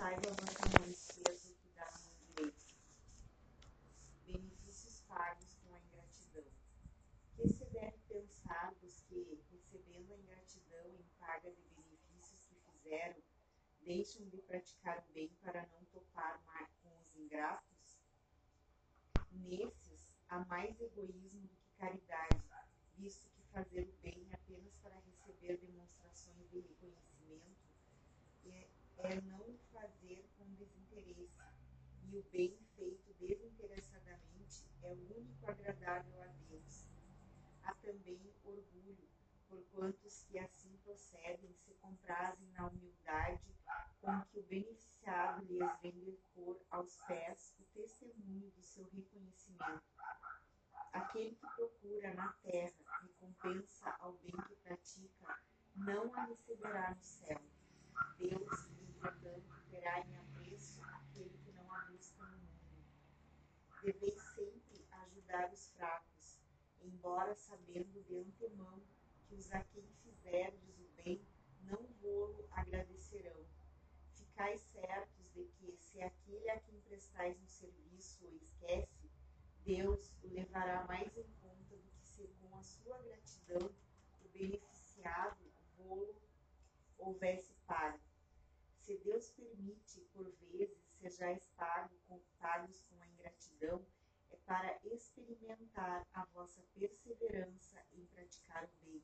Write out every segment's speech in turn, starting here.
saiba vossa riqueza que dá no direito. Benefícios pagos com a ingratidão. Que se deve pensar dos que, recebendo a ingratidão em paga de benefícios que fizeram, deixam de praticar o bem para não topar com os ingratos? Nesses, há mais egoísmo do que caridade, visto que fazer o bem apenas para receber demonstrações de reconhecimento é, não fazer com desinteresse, e o bem feito desinteressadamente é o único agradável a Deus. Há também orgulho, porquanto os que assim procedem se comprazem na humildade com que o beneficiado lhes vem pôr aos pés o testemunho do seu reconhecimento. Aquele que procura na terra recompensa ao bem que pratica, não a receberá no céu. Deus, entretanto, terá em apreço aquele que não a busca no mundo. Deveis sempre ajudar os fracos, embora sabendo de antemão que os a quem fizerdes o bem não vô-lo agradecerão. Ficais certos de que, se aquele a quem prestais um serviço o esquece, Deus o levará mais em conta do que se com a sua gratidão o beneficiado vô-lo houvesse pago. Se Deus permite, por vezes, sejais pago com, pagos com a ingratidão, é para experimentar a vossa perseverança em praticar o bem.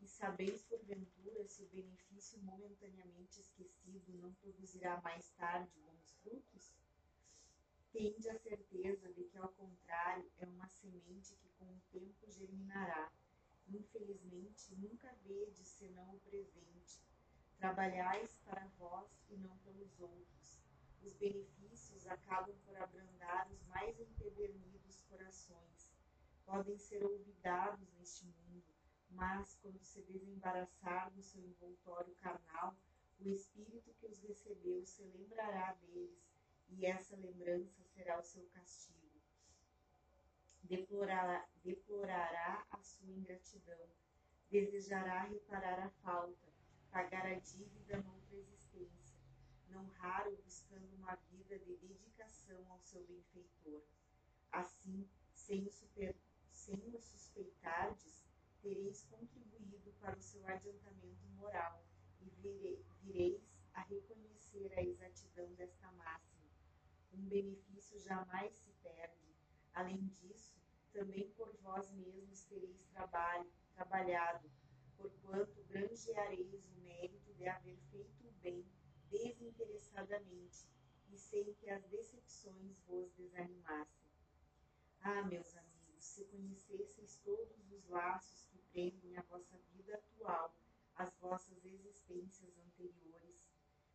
E sabeis, porventura, se o benefício momentaneamente esquecido não produzirá mais tarde bons frutos? Tende a certeza de que, ao contrário, é uma semente que com o tempo germinará. Infelizmente, nunca vedes senão o presente. Trabalhais para vós e não pelos outros. Os benefícios acabam por abrandar os mais empedernidos corações. Podem ser olvidados neste mundo, mas quando se desembaraçar do seu envoltório carnal, o Espírito que os recebeu se lembrará deles e essa lembrança será o seu castigo. Deplorará, deplorará a sua ingratidão, desejará reparar a falta, pagar a dívida noutra existência, não raro buscando uma vida de dedicação ao seu benfeitor. Assim, sem o, super, sem o suspeitardes, tereis contribuído para o seu adiantamento moral e vire, vireis a reconhecer a exatidão desta máxima um benefício jamais se perde. Além disso, também por vós mesmos tereis trabalho, trabalhado, porquanto granjeareis o mérito de haver feito o bem desinteressadamente e sem que as decepções vos desanimassem. Ah, meus amigos, se conhecesseis todos os laços que prendem a vossa vida atual, as vossas existências anteriores,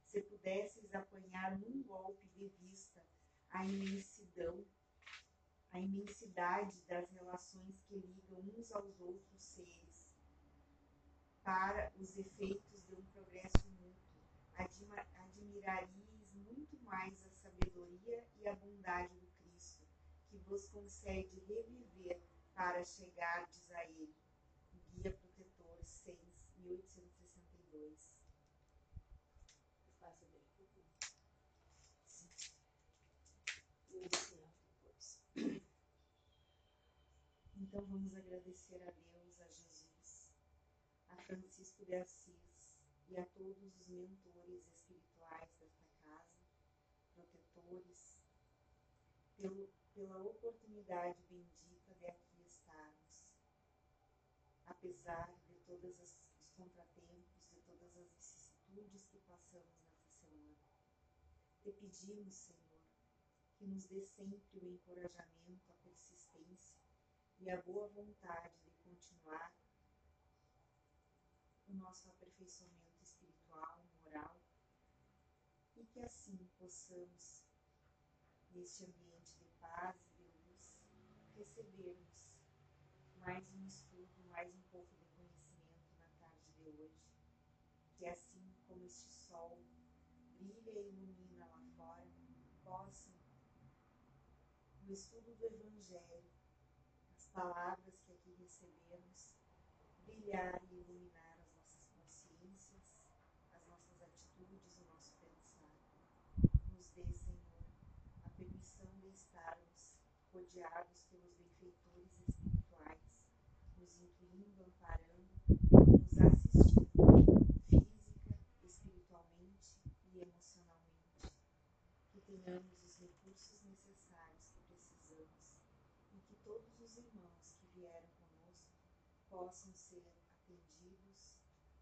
se pudesseis apanhar num golpe de vista a imensidão, a imensidade das relações que ligam uns aos outros seres, para os efeitos de um progresso mútuo, admiraríeis muito mais a sabedoria e a bondade do Cristo, que vos concede reviver para chegardes a Ele. Guia Protetor 6, 1862 Então vamos agradecer a Deus, De Assis e a todos os mentores espirituais desta casa, protetores, pelo, pela oportunidade bendita de aqui estarmos. Apesar de todos os contratempos, de todas as vicissitudes que passamos nessa semana, te pedimos, Senhor, que nos dê sempre o encorajamento, a persistência e a boa vontade de continuar o nosso aperfeiçoamento espiritual, moral, e que assim possamos, neste ambiente de paz e de luz, recebermos mais um estudo, mais um pouco de conhecimento na tarde de hoje. Que assim como este sol brilha e ilumina lá fora, possam, no estudo do Evangelho, palavras que aqui recebemos brilhar e iluminar as nossas consciências, as nossas atitudes, o nosso pensar. estarmos rodeados pelos benfeitores espirituais, nos incluindo, amparando, nos assistindo, física, espiritualmente e emocionalmente. Que tenhamos os recursos necessários que precisamos e que todos os irmãos que vieram conosco possam ser atendidos,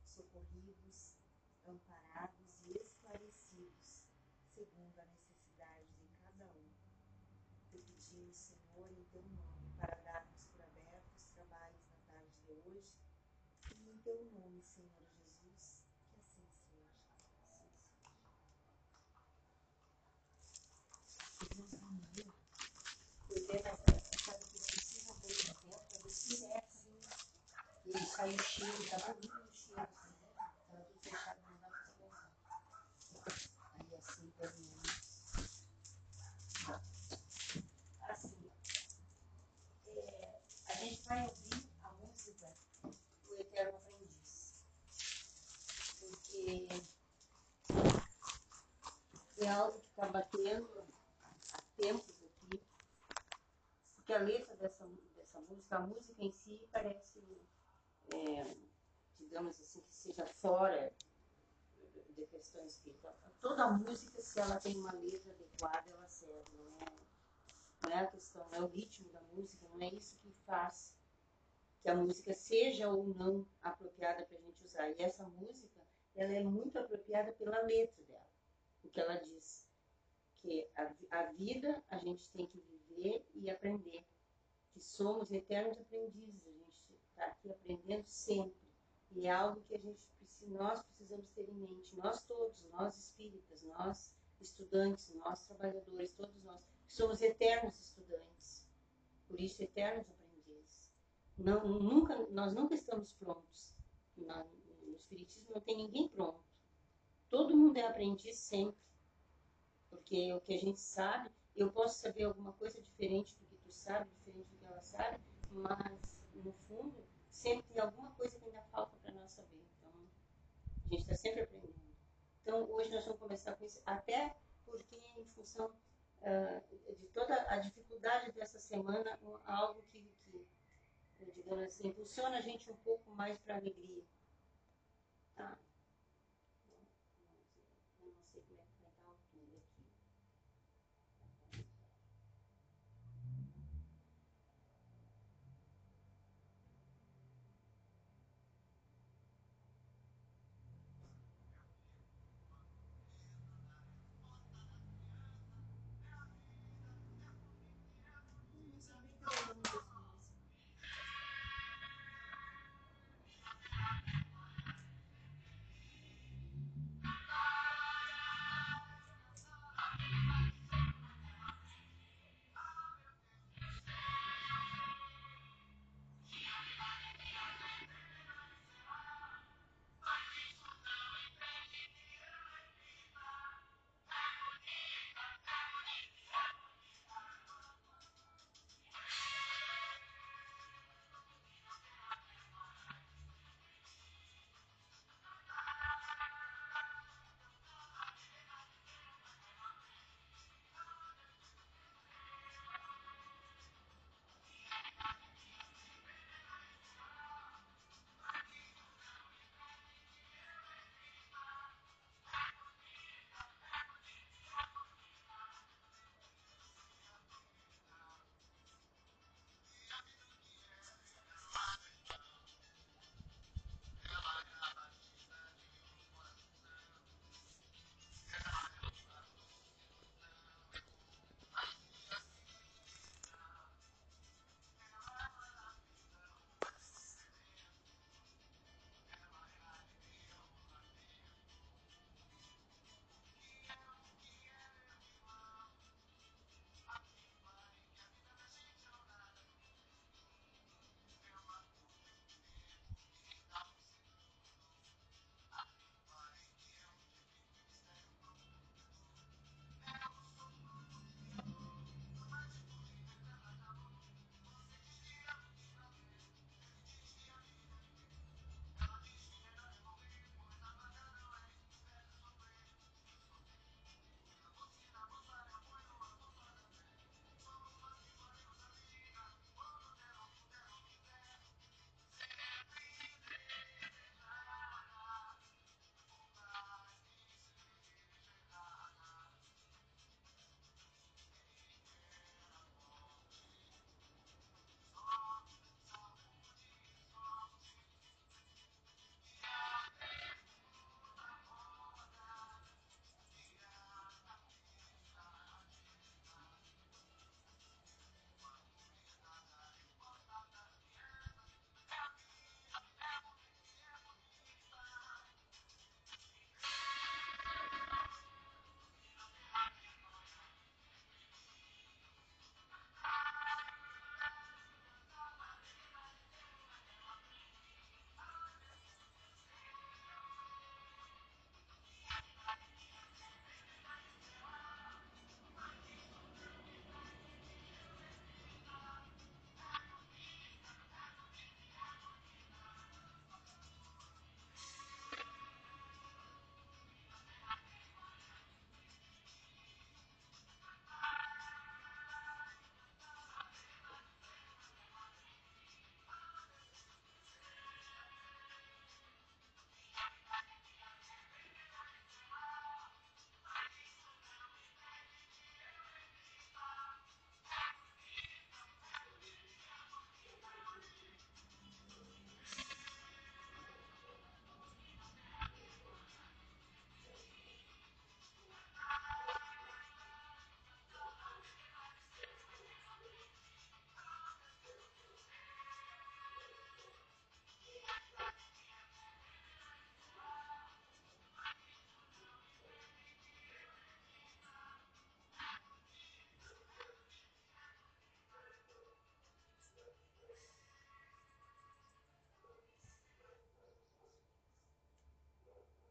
socorridos, amparados e esclarecidos segundo a necessidade de cada um. Te pedimos, Senhor, em teu nome, para darmos por abertos os trabalhos na tarde de hoje, e em teu nome, Senhor Jesus, que assim seja. Assim seja. Pois é, essa precisa bem dentro, para ver se é assim. E saiu cheiro, estava lindo o cheiro, assim, né? Estava tudo fechado, não dava para pensar. Aí assim, terminamos. Assim, é, a gente vai ouvir a música do Eterno Aprendiz. Porque é algo que está batendo há tempos aqui. Porque a letra dessa, dessa música, a música em si parece, é, digamos assim, que seja fora de questões espirituais. Toda música, se ela tem uma letra adequada, ela serve. Não é, não é a questão, não é o ritmo da música, não é isso que faz que a música seja ou não apropriada para a gente usar. E essa música, ela é muito apropriada pela letra dela. O que ela diz que a, a vida a gente tem que viver e aprender. Que somos eternos aprendizes, a gente está aqui aprendendo sempre. E é algo que a gente nós precisamos ter em mente, nós todos, nós espíritas, nós estudantes, nós trabalhadores, todos nós, somos eternos estudantes. Por isso, eternos aprendizes. Não, nunca, nós nunca estamos prontos. No Espiritismo não tem ninguém pronto. Todo mundo é aprendiz sempre. Porque o que a gente sabe, eu posso saber alguma coisa diferente do que tu sabe, diferente do que ela sabe, mas no fundo sempre tem alguma coisa que ainda falta para nós saber. Então, a gente está sempre aprendendo. Então, hoje nós vamos começar com isso, até porque em função uh, de toda a dificuldade dessa semana, um, algo que, que, digamos assim, impulsiona a gente um pouco mais para a alegria. Tá?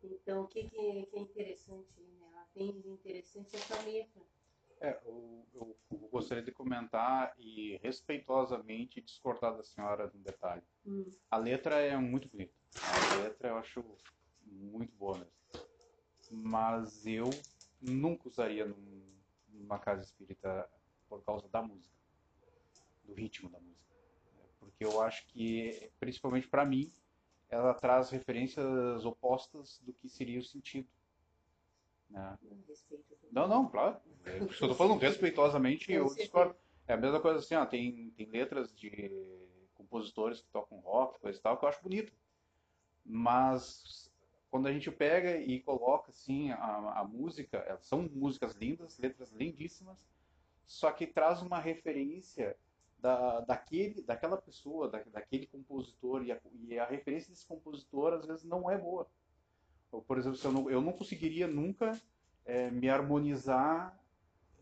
Então, o que, que, é, que é interessante, né? Ela tem de interessante essa letra. É, eu, eu, eu, gostaria de comentar e respeitosamente discordar da senhora de um detalhe. Hum. A letra é muito bonita. A letra eu acho muito boa mesmo. Mas eu nunca usaria num, numa casa espírita por causa da música, do ritmo da música. Porque eu acho que, principalmente para mim, ela traz referências opostas do que seria o sentido. Né? Não, não, claro. Eu tô falando, respeitosamente eu discordo. É a mesma coisa assim, ó, tem, tem letras de compositores que tocam rock, coisa e tal, que eu acho bonito. Mas quando a gente pega e coloca assim a, a música, são músicas lindas, letras lindíssimas, só que traz uma referência da, daquele, daquela pessoa, da, daquele compositor, e a, e a, referência desse compositor às vezes não é boa. Por exemplo, eu não, eu não conseguiria nunca é, me harmonizar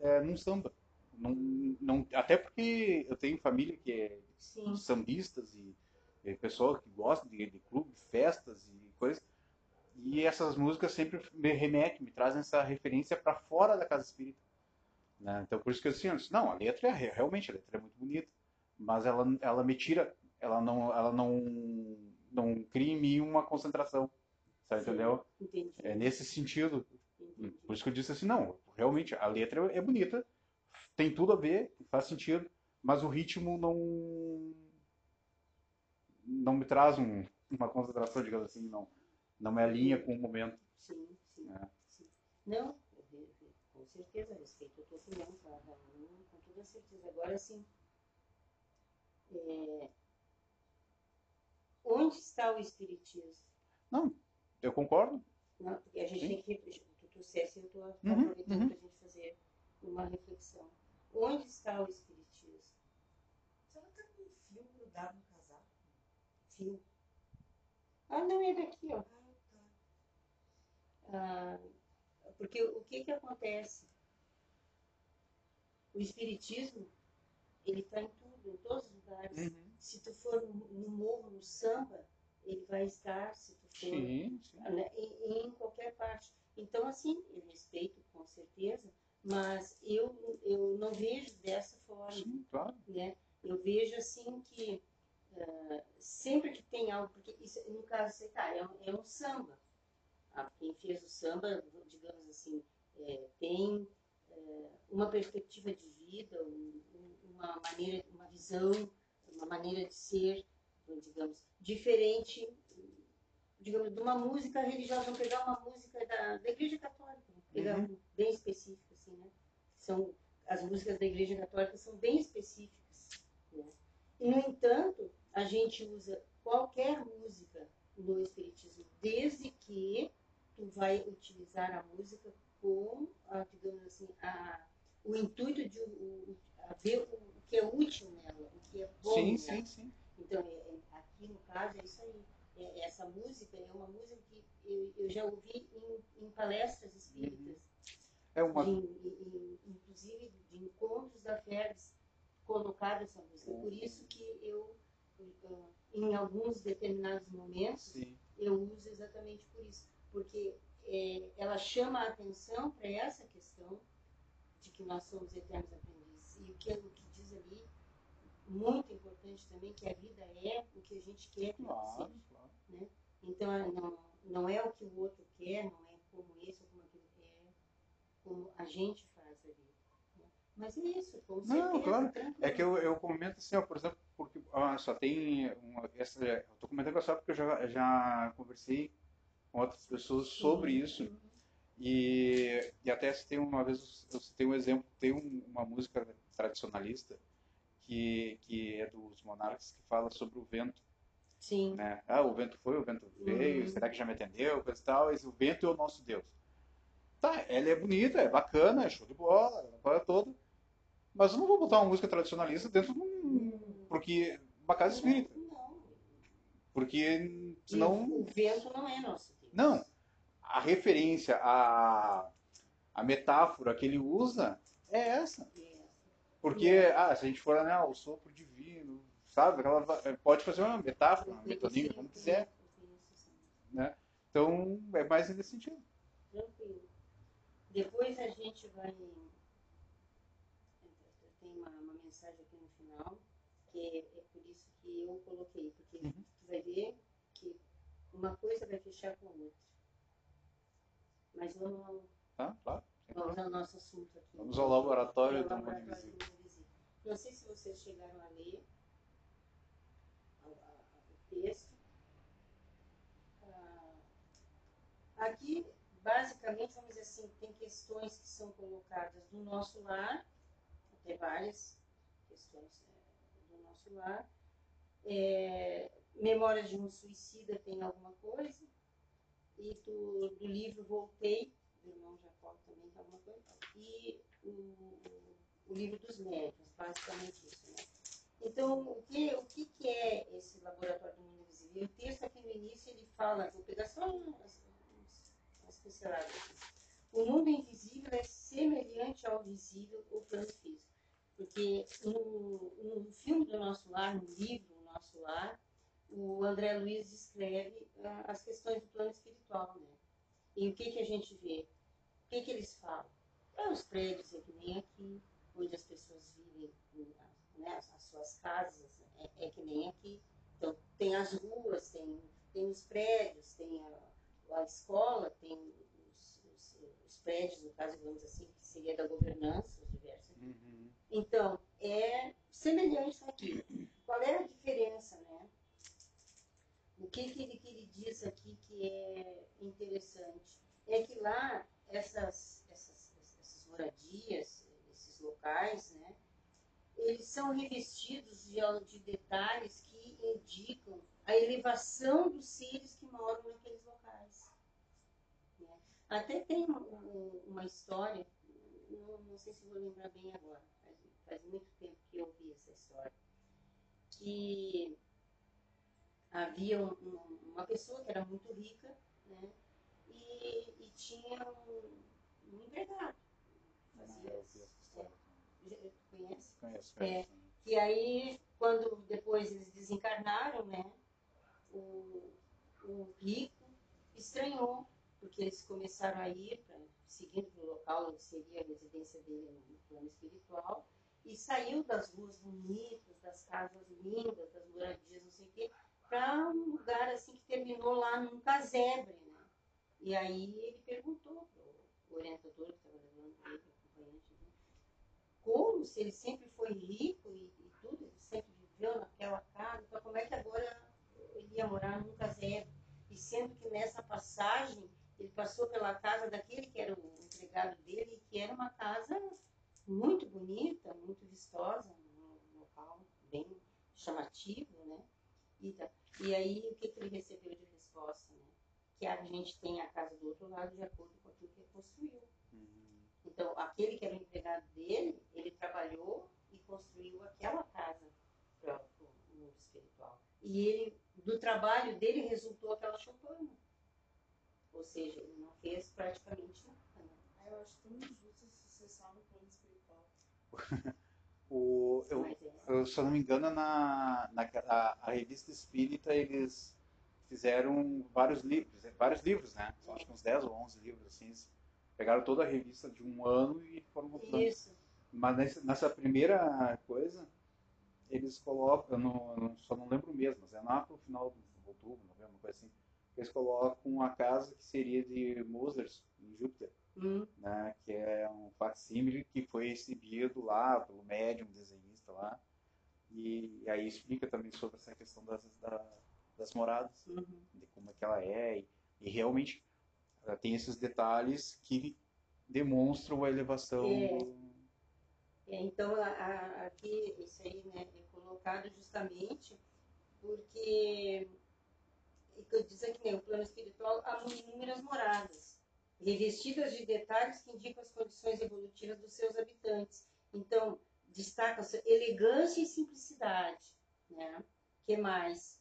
é, num samba. Não, não, até porque eu tenho família que é Sim. sambistas e, e pessoa que gosta de, de clube, festas e coisas. E essas músicas sempre me remetem, me trazem essa referência para fora da casa espírita. Né? Então por isso que eu disse, não, a letra é realmente a letra é muito bonita, mas ela, ela me tira, ela não, ela não, não cria em mim uma concentração, sabe, Sim, entendeu? Entendi. É nesse sentido. Entendi. Por isso que eu disse assim, não, realmente a letra é bonita, tem tudo a ver, faz sentido, mas o ritmo não não me traz um, uma concentração, digamos assim, não não me alinha com o momento. Sim, sim. É. sim. Não, com certeza, respeito a tua opinião, tá? com toda certeza. Agora, sim, é... onde está o Espiritismo? Não, eu concordo. Não, porque a gente sim. tem que. Tu trouxesse, eu estou uhum, aproveitando uhum. para a gente fazer uma reflexão. Onde está o Espiritismo? Você não está com um fio grudado no casaco? Fio. Ah, não, é daqui, ó. Ah, tá. Ah, porque o que que acontece? O espiritismo, ele está em tudo, em todos os lugares. Uhum. Se tu for no, morro, no samba, ele vai estar, se tu for sim, sim. Né, em, em, qualquer parte. Então, assim, eu respeito com certeza, mas eu, eu não vejo dessa forma. Sim, claro. Né? Eu vejo assim que uh, sempre que tem algo, porque isso, no caso, tá, é, um, é um samba quem fez o samba, digamos assim, é, tem é, uma perspectiva de vida, um, uma maneira, uma visão, uma maneira de ser, digamos, diferente, digamos, de uma música religiosa. Vamos pegar uma música da, da Igreja Católica, pegar uhum. bem específica, assim, né? São, as músicas da Igreja Católica são bem específicas, né? E, no entanto, a gente usa qualquer música no Espiritismo, desde que tu vai utilizar a música com, digamos assim, a, o intuito de o, ver o, o, que é útil nela, o que é bom sim, nela. Sim, sim. Então, é, é, aqui no caso é isso aí. É, essa música é uma música que eu, eu já ouvi em, em palestras espíritas. Uhum. É uma... De, de, inclusive de encontros da FERS colocada essa música. Por isso que eu, em alguns determinados momentos, Sim. eu uso exatamente por isso porque é, ela chama a atenção para essa questão de que nós somos eternos aprendizes. E o que, o que diz ali, muito importante também, que a vida é o que a gente quer que claro, seja. Claro. Né? Então, é, não, não é o que o outro quer, não é como esse ou como aquele é como a gente faz a vida. Né? Mas é isso, com certeza. Não, claro. É que eu, eu comento assim, ó, por exemplo, porque ah, só tem uma, essa, eu estou comentando só porque eu já, já conversei com outras pessoas sobre isso. E, e até se tem uma vez, eu citei um exemplo, tem um, uma música tradicionalista que, que é dos monarcas que fala sobre o vento. Sim. Né? Ah, o vento foi, o vento veio, uhum. será que já me atendeu, coisa e tal. Esse, o vento é o nosso Deus. Tá, ela é bonita, é bacana, é show de bola, a coisa toda. Mas eu não vou botar uma música tradicionalista dentro de um. Porque. Uma casa espírita. Não. Porque senão. o vento não é nosso. Não. A referência, a, a metáfora que ele usa é essa. Porque, ah, se a gente for, né, o sopro divino, sabe? Aquela, pode fazer uma metáfora, uma metonímia, como quiser. Né? Então, é mais nesse sentido. Tranquilo. Depois a gente vai. Tem uma, uma mensagem aqui no final, que é, é, por isso que eu coloquei, porque uhum. tu vai ver uma coisa vai fechar com a outra. Mas vamos. Tá, claro. Vamos ao nosso assunto aqui. Vamos ao laboratório, do, mundo invisível. Não sei se vocês chegaram a ler o texto. Ah, aqui, basicamente, vamos dizer assim, tem questões que são colocadas do nosso lar, até várias questões é, do nosso lar. É, Memórias de um Suicida tem alguma coisa. E do, do livro Voltei, do irmão Jacó também tem alguma coisa. E o, o livro dos médios, basicamente isso. Né? Então, o que, o que, que é esse laboratório do mundo invisível? O texto aqui no início ele fala, vou pegar só umas, pinceladas O mundo invisível é semelhante ao visível ou plano físico. Porque no, no filme do nosso lar, no livro do nosso lar, o André Luiz descreve uh, as questões do plano espiritual, né? E o que, que a gente vê? O que, que eles falam? É os prédios, é que nem aqui, onde as pessoas vivem, né, as suas casas, é, é, que nem aqui. Então, tem as ruas, tem, tem os prédios, tem a, a escola, tem os, os, os, prédios, no caso, digamos assim, que seria da governança, os diversos. Uhum. Então, é semelhante aqui. Qual é a diferença, né? O que, que, ele, que ele diz aqui que é interessante? É que lá, essas, essas, essas moradias, esses locais, né, eles são revestidos de, de detalhes que indicam a elevação dos seres que moram naqueles locais. Né? Até tem uma, uma história, não, não, sei se vou lembrar bem agora, faz, faz muito tempo que eu ouvi essa história, que havia um, uma pessoa que era muito rica, né? E, e tinha um, um empregado. Fazia, é, conhece? Conheço, É, e aí, quando depois eles desencarnaram, né? O, o rico estranhou, porque eles começaram a ir, pra, seguindo o local onde seria a residência dele no plano espiritual, e saiu das ruas bonitas, das casas lindas, das moradias, não sei o quê, para um lugar assim que terminou lá num casebre, né? E aí ele perguntou o orientador que estava levando ele, acompanhante, né? como se ele sempre foi rico e, e, tudo, ele sempre viveu naquela casa, então como é que agora ele ia morar num casebre? E sendo que nessa passagem ele passou pela casa daquele que era o empregado dele, que era uma casa muito bonita, muito vistosa, um local bem chamativo, né? E, e aí, o que, que ele recebeu de resposta? Né? Que a gente tem a casa do outro lado de acordo com aquilo que ele construiu. Uhum. Então, aquele que era o empregado dele, ele trabalhou e construiu aquela casa para o mundo espiritual. E ele, do trabalho dele, resultou aquela choupana. Ou seja, ele não fez praticamente nada. Né? Eu acho tão injusto se você só no plano espiritual. O, eu, é. eu, se eu não me engano, na, na a, a, revista Espírita eles fizeram vários livros, vários livros, né? São acho que uns 10 ou 11 livros, assim. Pegaram toda a revista de um ano e foram montando. Isso. Mas nessa, nessa, primeira coisa, eles colocam, eu, não, eu só não lembro mesmo, mas é lá pro final de outubro, novembro, uma coisa assim. Eles colocam a casa que seria de Mozart, em Júpiter hum. né, que é facsímile que foi exibido lá pelo médium desenhista lá. E, e, aí explica também sobre essa questão das, da, das moradas, uhum. de como é que ela é. E, e realmente tem esses detalhes que demonstram a elevação. É. É, então, a, a, aqui, isso aí né, é colocado justamente porque, diz aqui, né, o plano espiritual há inúmeras moradas revestidas de detalhes que indicam as condições evolutivas dos seus habitantes. Então, destaca-se elegância e simplicidade. Né? que mais?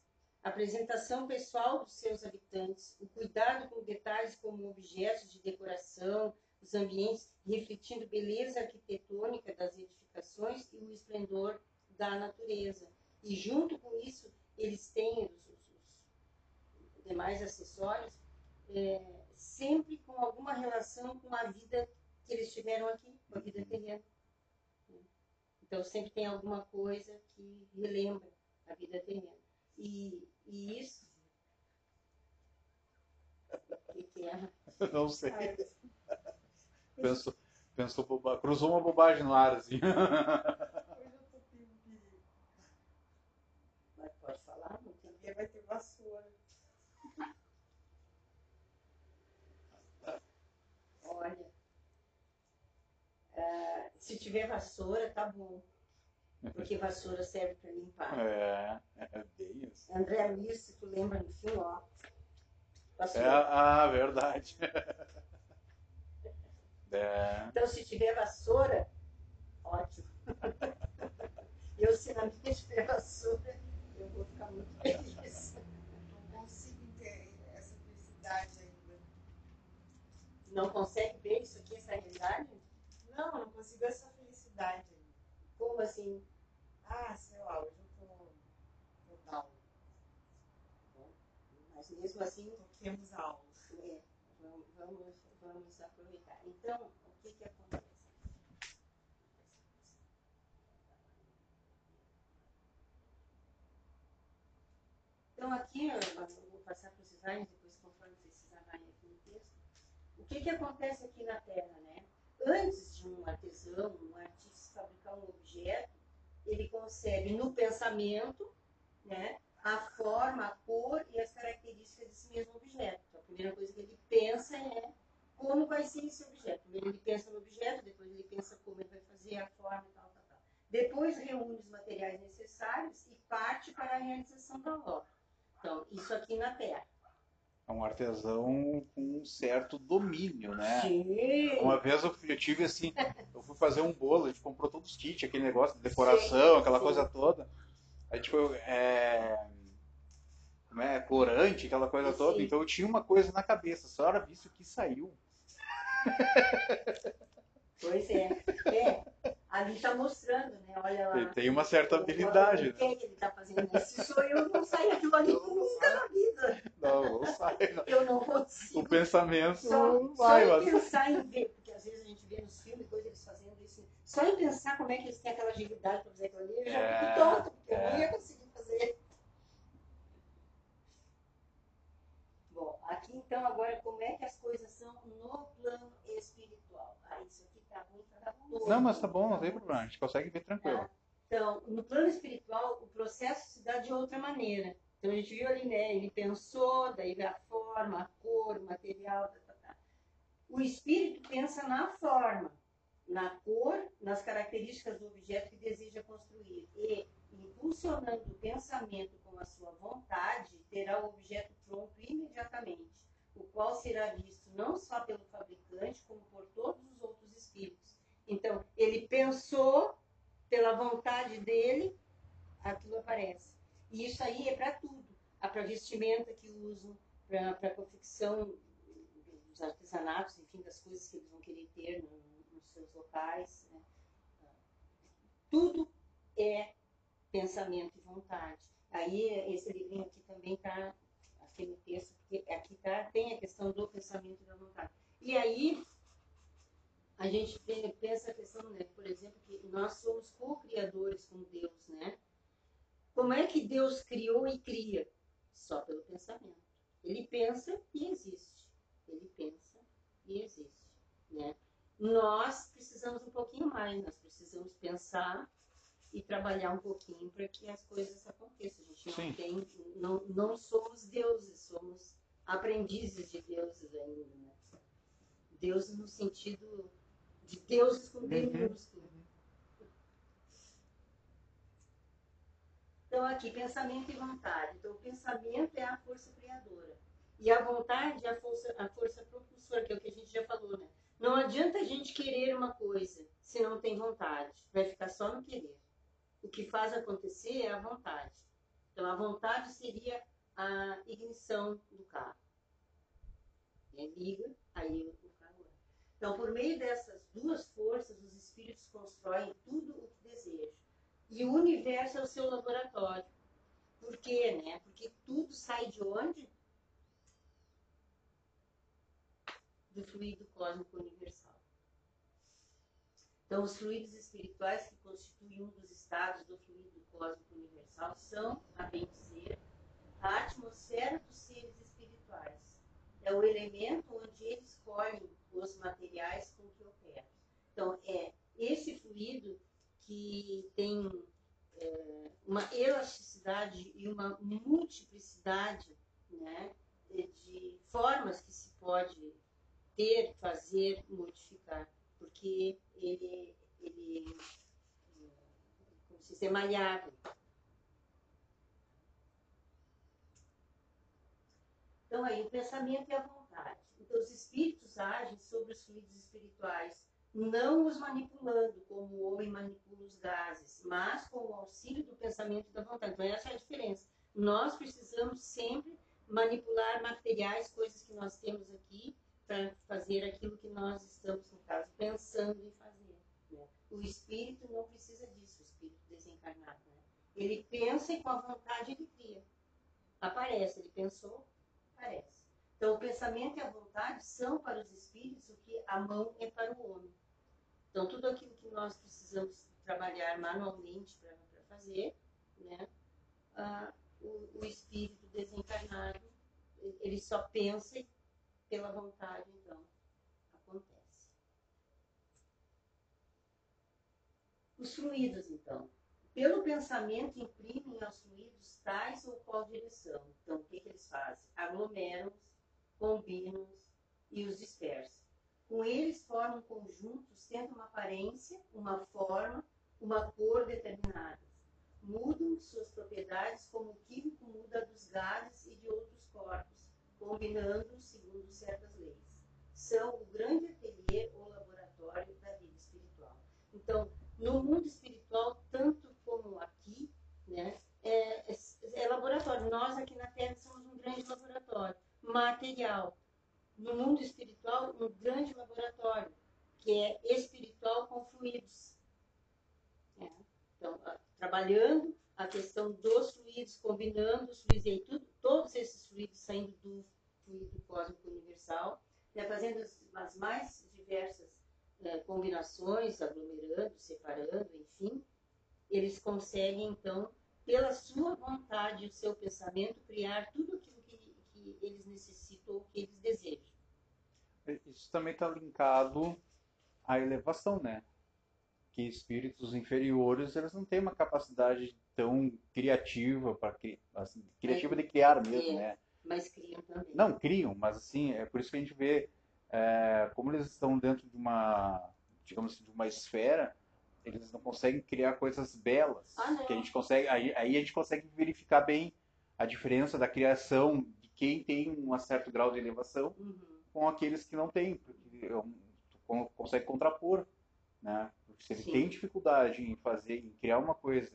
apresentação pessoal dos seus habitantes, o cuidado com detalhes como objetos de decoração, os ambientes refletindo beleza arquitetônica das edificações e o esplendor da natureza. E junto com isso, eles têm os, os, os demais acessórios é, sempre com alguma relação com a vida que eles tiveram aqui, com a vida terrena. Então sempre tem alguma coisa que relembra a vida terrena. E, e isso. O que, que é? Não sei. Pensou, pensou boba... cruzou uma bobagem no ar, assim. Mas pode falar, não tem. Porque vai ter vassoura. Olha, uh, se tiver vassoura, tá bom. Porque vassoura serve para limpar. É, é bem isso. André Luiz, se tu lembra no filme, ó. Vassoura. É, ah, verdade. É. Então, se tiver vassoura, ótimo. eu, se na minha tiver vassoura, eu vou ficar muito feliz. Não consigo ter essa felicidade ainda. Não consegue ver isso aqui, essa realidade? Não, não consigo essa felicidade. Como assim? Ah, sei lá, hoje eu tô, down. Mas mesmo assim. Toquemos aula. É, vamos, vamos, aproveitar. Então, o que que acontece? Então, aqui, eu vou passar para os designs, depois, conforme vocês amarem aqui no texto. O que que acontece aqui na Terra, né? Antes de um artesão, um artista fabricar um objeto, ele consegue no pensamento, né, a forma, a cor e as características desse mesmo objeto. Então, a primeira coisa que ele pensa é como vai ser esse objeto. Primeiro ele pensa no objeto, depois ele pensa como ele vai fazer, a forma e tal, tal, tal. Depois reúne os materiais necessários e parte para a realização da obra. Então, isso aqui na Terra. É um artesão com um certo domínio, né? Sim. Uma vez eu, eu, tive assim, eu fui fazer um bolo, a gente comprou todos os kits, aquele negócio de decoração, sim, aquela sim. coisa toda. A gente foi. É, como é? Corante, aquela coisa sim. toda. Então eu tinha uma coisa na cabeça, só era visto que saiu. Pois é. É. Ali está mostrando, né? Olha lá. Ele tem uma certa habilidade. O que, né? que ele está fazendo? Se sou eu, não sai aquilo ali nunca na vida. Não, não sai. Eu não consigo. O pensamento só, vai. Só em pensar em ver, porque às vezes a gente vê nos filmes coisas eles fazendo isso. Só em pensar como é que eles têm aquela agilidade para fazer aquilo ali, eu já é, fico tonto, porque é. eu não ia conseguir fazer. Bom, aqui então agora como é que as coisas são no plano espiritual? Ah, isso aqui Não, mas tá bom, não tem problema, a gente consegue ver tranquilo. Tá. Então, no plano espiritual, o processo se dá de outra maneira. Então a gente viu ali, né? Ele pensou, daí veio a forma, a cor, o material, tá, tá, tá. O espírito pensa na forma, na cor, nas características do objeto que deseja construir. E, impulsionando o pensamento com a sua vontade, terá o objeto pronto imediatamente, o qual será visto não só pelo fabricante, como por todos os outros espíritos. Então, ele pensou, pela vontade dele, aquilo aparece. E isso aí é para tudo. Para vestimenta que usam, para a confecção dos artesanatos, enfim, das coisas que eles vão querer ter no, nos seus locais. Né? Tudo é pensamento e vontade. Aí, esse livrinho aqui também está, aqui no texto, porque aqui tá, tem a questão do pensamento e da vontade. E aí, a gente pensa a questão, né, por exemplo, que nós somos co-criadores com Deus, né? Como é que Deus criou e cria? Só pelo pensamento. Ele pensa e existe. Ele pensa e existe. Né? Nós precisamos um pouquinho mais, nós precisamos pensar e trabalhar um pouquinho para que as coisas aconteçam. A gente não, tem, não, não somos deuses, somos aprendizes de deuses ainda. Né? Deus no sentido de deuses com D uhum. minúsculo. Então, aqui, pensamento e vontade. Então, o pensamento é a força criadora. E a vontade é a força, a força propulsora, que é o que a gente já falou, né? Não adianta a gente querer uma coisa se não tem vontade. Vai ficar só no querer. O que faz acontecer é a vontade. Então, a vontade seria a ignição do carro. É, liga, aí. Então, por meio dessas duas forças, os espíritos constroem tudo o que desejam. E o universo é o seu laboratório. Por quê, né? Porque tudo sai de onde? do fluido cósmico universal. Então, os fluidos espirituais que constituem um dos estados do fluido cósmico universal são, a bem dizer, a atmosfera dos seres espirituais. É o elemento onde eles escolhem os materiais com que operam. Então, é esse fluido que tem é, uma elasticidade e uma multiplicidade né, de formas que se pode ter, fazer, modificar, porque ele, ele como se diz, é malhável. Então, aí, o pensamento e a vontade. Então, os espíritos agem sobre os fluidos espirituais não os manipulando como o homem manipula os gases, mas com o auxílio do pensamento e da vontade. Então, essa é a diferença. Nós precisamos sempre manipular materiais, coisas que nós temos aqui, para fazer aquilo que nós estamos, no caso, pensando em fazer. Né? O espírito não precisa disso, o espírito desencarnado. Né? Ele pensa e com a vontade ele cria. Aparece, ele pensou, aparece. Então, o pensamento e a vontade são para os espíritos o que a mão é para o homem. Então, tudo aquilo que nós precisamos trabalhar manualmente para fazer, né, ah, o, o, espírito desencarnado, ele só pensa e pela vontade, então, acontece. Os fluidos, então. Pelo pensamento, imprimem aos fluidos tais ou qual direção. Então, o que, que eles fazem? Aglomeram-os, combinam-os e os dispersam. Com eles formam conjuntos tendo uma aparência, uma forma, uma cor determinadas. Mudam suas propriedades como o químico muda dos gases e de outros corpos, combinando-os segundo certas leis. São o grande ateliê ou laboratório da vida espiritual. Então, no mundo espiritual, tanto como aqui, né, é, é, é laboratório. Nós aqui na Terra somos um grande laboratório material no mundo espiritual um grande laboratório, que é espiritual com fluidos. É. Então, trabalhando a questão dos fluidos, combinando os fluidos, e tudo, todos esses fluidos saindo do fluido cósmico universal, né, fazendo as, as, mais diversas é, combinações, aglomerando, separando, enfim, eles conseguem, então, pela sua vontade o seu pensamento, criar tudo aquilo que eles necessitam ou que eles desejam. Isso também está linkado à elevação, né? Que espíritos inferiores eles não têm uma capacidade tão criativa para assim, criativa é, de criar mesmo, é, né? Mas criam também. Não criam, mas assim é por isso que a gente vê é, como eles estão dentro de uma digamos assim, de uma esfera eles não conseguem criar coisas belas ah, que a gente consegue aí, aí a gente consegue verificar bem a diferença da criação quem tem um certo grau de elevação uhum. com aqueles que não têm, porque é tu consegue contrapor, né? Porque se ele Sim. tem dificuldade em fazer, em criar uma coisa,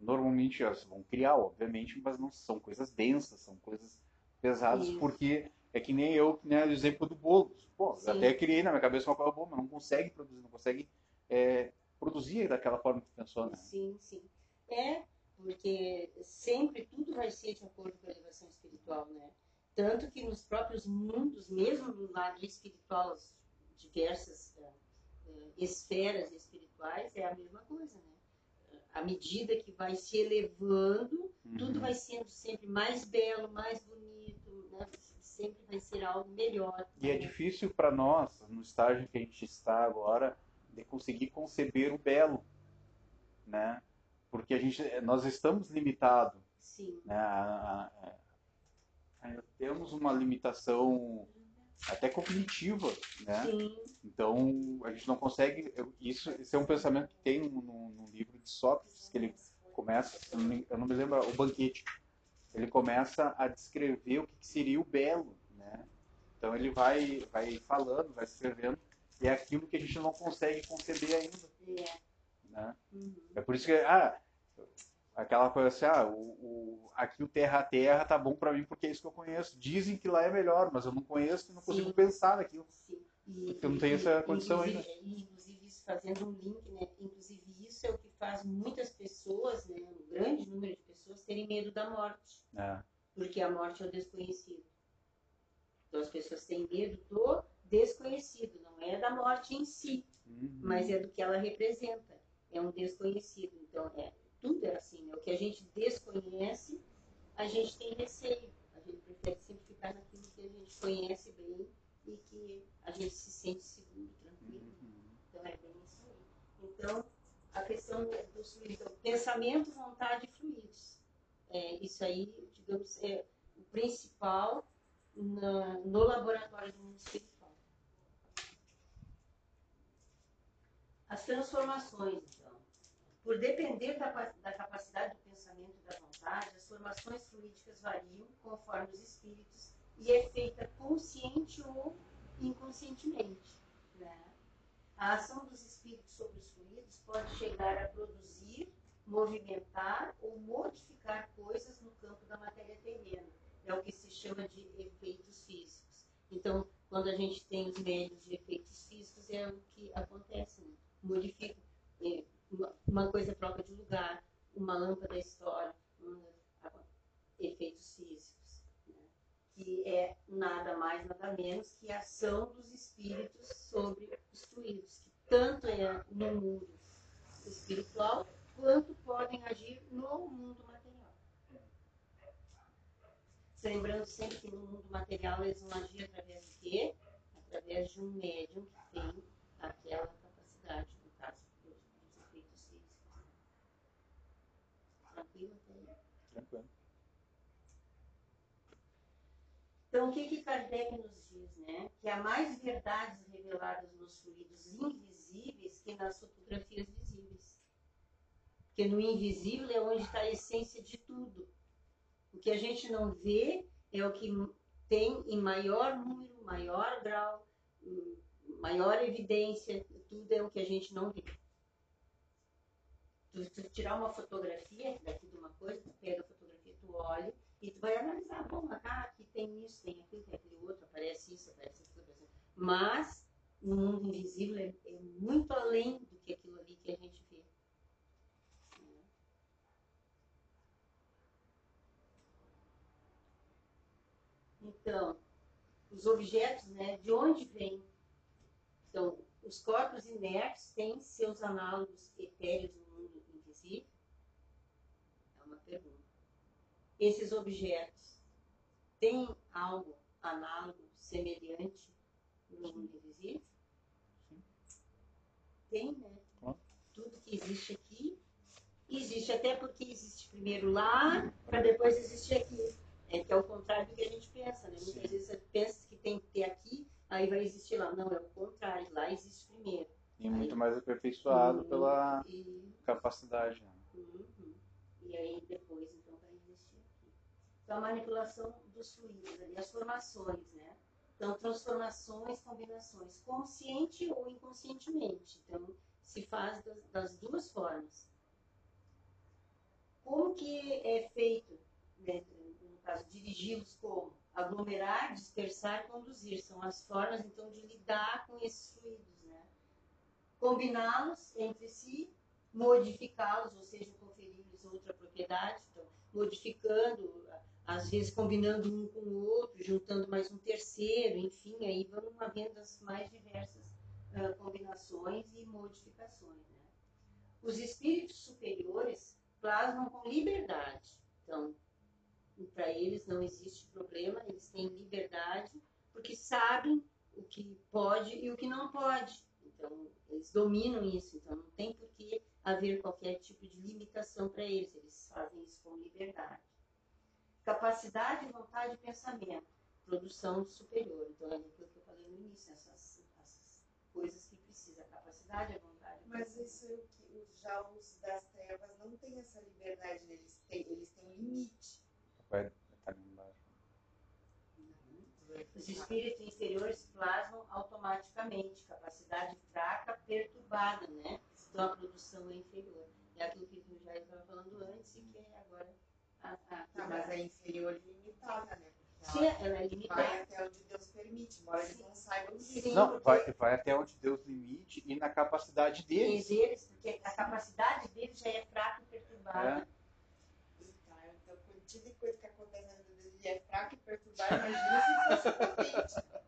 normalmente elas vão criar, obviamente, mas não são coisas densas, são coisas pesadas, Isso. porque é que nem eu, né, o exemplo do bolo. Pô, até criei na minha cabeça uma coisa boa, mas não consegue produzir, não consegue é, produzir daquela forma que pensou, né? Sim, sim. É, porque sempre tudo vai ser de acordo com a elevação espiritual, né? Tanto que nos próprios mundos, mesmo no lado espiritual, diversas uh, esferas espirituais, é a mesma coisa, né? À medida que vai se elevando, uhum. tudo vai sendo sempre mais belo, mais bonito, né? sempre vai ser algo melhor. E é difícil para nós, no estágio que a gente está agora, de conseguir conceber o belo, né? Porque a gente, nós estamos limitados. Sim. Né? A, a, a, temos uma limitação até cognitiva, né? Sim. Então a gente não consegue. Isso, isso é um pensamento que tem no, no livro de Sócrates que ele começa, eu não, me, eu não me lembro, o banquete. Ele começa a descrever o que seria o belo, né? Então ele vai, vai falando, vai escrevendo, e é aquilo que a gente não consegue conceber ainda. É. Né? Uhum. É por isso que, ah, aquela coisa assim, ah, o, o, aqui o terra a terra tá bom para mim porque é isso que eu conheço. Dizem que lá é melhor, mas eu não conheço e não consigo Sim. pensar naquilo. Sim. E, porque eu não tenho essa condição ainda. Inclusive, isso fazendo um link, né? Inclusive, isso é o que faz muitas pessoas, né? Um grande número de pessoas terem medo da morte. É. Porque a morte é o desconhecido. Então, as pessoas têm medo do desconhecido, não é da morte em si, uhum. mas é do que ela representa. É um desconhecido. Então, é, tudo é assim, né? O que a gente desconhece, a gente tem receio. A gente prefere sempre ficar naquilo que a gente conhece bem e que a gente se sente seguro, tranquilo. Então, é bem isso aí. Então, a questão dos então, pensamento, vontade e fluidos. É, isso aí, digamos, é o principal na, no laboratório do mundo espiritual. As transformações. Por depender da, da capacidade do pensamento e da vontade, as formações fluídicas variam conforme os espíritos e é feita consciente ou inconscientemente. Né? A ação dos espíritos sobre os fluidos pode chegar a produzir, movimentar ou modificar coisas no campo da matéria terrena é o que se chama de efeitos físicos. Então, quando a gente tem os médios de efeitos físicos, é o que acontece, né? modifica. É, uma coisa troca de lugar, uma lâmpada estoura, um, efeitos físicos. Né? Que é nada mais, nada menos que a ação dos espíritos sobre os fluidos, que tanto é no mundo espiritual, quanto podem agir no mundo lembrando sempre que no mundo material eles vão agir através de quê? Através de um médium que tem aquela capacidade, no caso dos, dos efeitos físicos. Tranquilo até? Tranquilo. Então, o que, que Kardec nos diz, né? Que há mais verdades reveladas nos fluidos invisíveis que nas fotografias visíveis. Porque no invisível é onde está a essência de tudo. O que a gente não vê é o que tem em maior número, maior grau, maior evidência, tudo é o que a gente não vê. Tu, tu tirar uma fotografia daqui de uma coisa, tu pega a fotografia, tu olha e tu vai analisar, bom, ah, aqui tem isso, tem aquilo, tem aquele outro, aparece isso, aparece aquilo, aparece aquilo. Mas no mundo invisível é, é muito além do que aquilo ali que a gente vê. Então, os objetos, né, de onde vêm? Então, os corpos inertes têm seus análogos etéreos no mundo invisível? É uma pergunta. Esses objetos têm algo análogo, semelhante no mundo invisível? Tem, né? Tudo que existe aqui existe até porque existe primeiro lá para depois existir aqui. É que é o contrário do que a gente pensa, né? Muitas Sim. vezes você pensa que tem que ter aqui, aí vai existir lá. Não, é o contrário, lá existe primeiro. E aí, muito mais aperfeiçoado pela e, capacidade. Né? Uhum, e aí depois então vai existir aqui. Então a manipulação dos fluidos ali, as formações, né? Então transformações, combinações, consciente ou inconscientemente. Então se faz das, das duas formas. Como que é feito? Né? caso, dirigi-los como aglomerar, dispersar, conduzir. São as formas, então, de lidar com esses fluidos, né? Combiná-los entre si, modificá-los, ou seja, conferir-lhes outra propriedade, então, modificando, às vezes combinando um com o outro, juntando mais um terceiro, enfim, aí vão havendo as mais diversas uh, combinações e modificações, né? Os espíritos superiores plasmam com liberdade. Então, para eles não existe problema, eles têm liberdade, porque sabem o que pode e o que não pode. Então, eles dominam isso, então não tem por que haver qualquer tipo de limitação para eles, eles fazem isso com liberdade. Capacidade, vontade e pensamento, produção superior. Então, é aquilo que eu falei no início, essas, essas coisas que precisa, a capacidade, a vontade. Mas isso é o que já os das trevas não têm essa liberdade, eles têm, eles têm um limite vai estar ali embaixo. Os espíritos inferiores plasmam automaticamente, capacidade fraca perturbada, né? Então a produção é inferior. É aquilo que eu já estava falando antes e que é agora a, a tá, mas é inferior limitada, né? Sim, ela é limitada. Vai até onde Deus permite, embora eles não saibam disso. Não, vai, vai até onde Deus limite e na capacidade deles. deles, porque a capacidade deles já é fraca e perturbada. É tipo de coisa que acontece na vida dele é fraco e perturbado, imagina se fosse potente.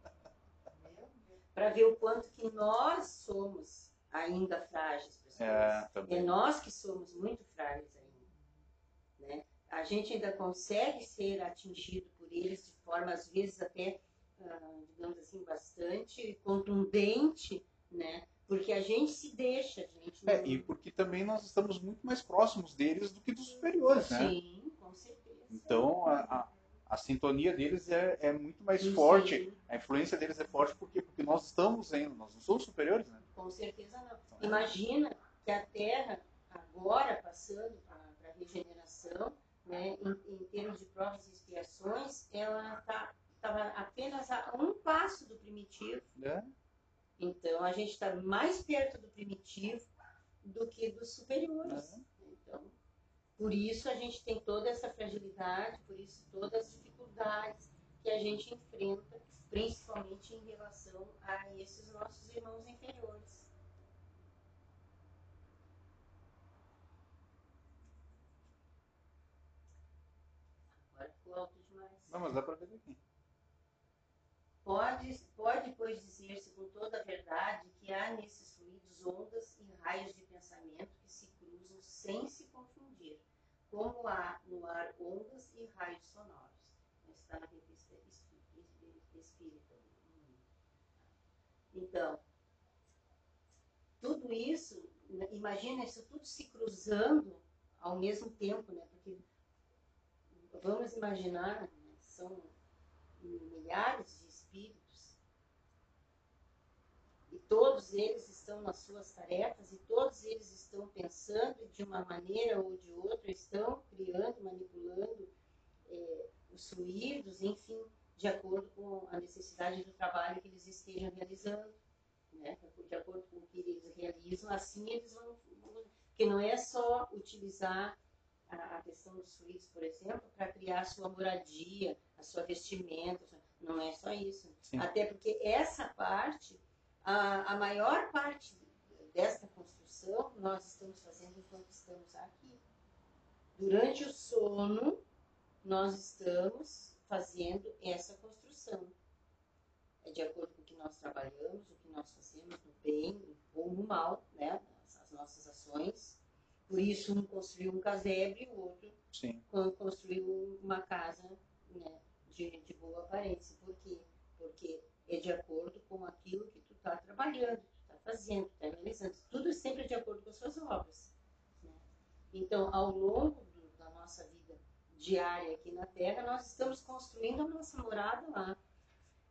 Para ver o quanto que nós somos ainda frágeis. É, é nós que somos muito frágeis ainda. Né? A gente ainda consegue ser atingido por eles de forma, às vezes, até, ah, digamos assim, bastante contundente, né? Porque a gente se deixa, gente não... É, e porque também nós estamos muito mais próximos deles do que dos superiores, né? Sim, com certeza. Então, a, a, a sintonia deles é, é muito mais Sim. forte, a influência deles é forte porque, porque nós estamos ainda, nós não somos superiores, né? Com certeza não. Imagina que a Terra, agora passando para a regeneração, né, em, em, termos de provas e expiações, ela estava tá, apenas a um passo do primitivo. É. Então, a gente está mais perto do primitivo do que dos superiores. É. Então, por isso a gente tem toda essa fragilidade, por isso todas as dificuldades que a gente enfrenta, principalmente em relação a esses nossos irmãos inferiores. Não, mas dá para ver daqui. Pode, pode, pois, dizer-se com toda a verdade que há nesses fluidos ondas e raios de pensamento que se cruzam sem se confundir, como há no ar ondas e raios sonoros. Está revista Espírita. Então, tudo isso, imagina isso tudo se cruzando ao mesmo tempo, né? Porque vamos imaginar são milhares de espíritos, e todos eles estão nas suas tarefas, e todos eles estão pensando de uma maneira ou de outra, estão criando, manipulando é, os fluidos, enfim, de acordo com a necessidade do trabalho que eles estejam realizando. Né? De acordo com o que eles realizam, assim eles vão. Porque não é só utilizar a, questão dos fluidos, por exemplo, para criar a sua moradia, a sua vestimenta. Não é só isso. Sim. Até porque essa parte, a, a maior parte desta construção, nós estamos fazendo enquanto estamos aqui. Durante o sono, nós estamos fazendo essa construção. É de acordo com o que nós trabalhamos, o que nós fazemos no bem ou no mal, né? as nossas ações por isso, um construiu um casebre e o outro Sim. construiu uma casa né, de, de boa aparência. Por quê? Porque é de acordo com aquilo que tu está trabalhando, tu está fazendo, está realizando. Tudo sempre de acordo com as suas obras. Né? Então, ao longo do, da nossa vida diária aqui na Terra, nós estamos construindo a nossa morada lá.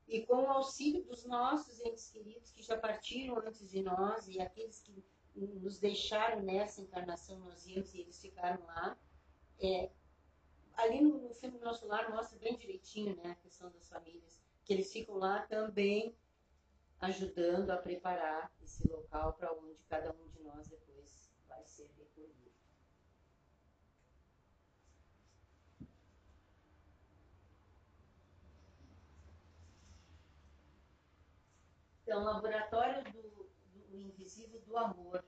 E com o auxílio dos nossos entes queridos que já partiram antes de nós e aqueles que nos deixaram nessa encarnação, nós íamos e eles ficaram lá. É, ali no, no, filme Nosso Lar mostra bem direitinho né, a questão das famílias, que eles ficam lá também ajudando a preparar esse local para onde cada um de nós depois vai ser recolhido. Então, laboratório do o invisível do amor.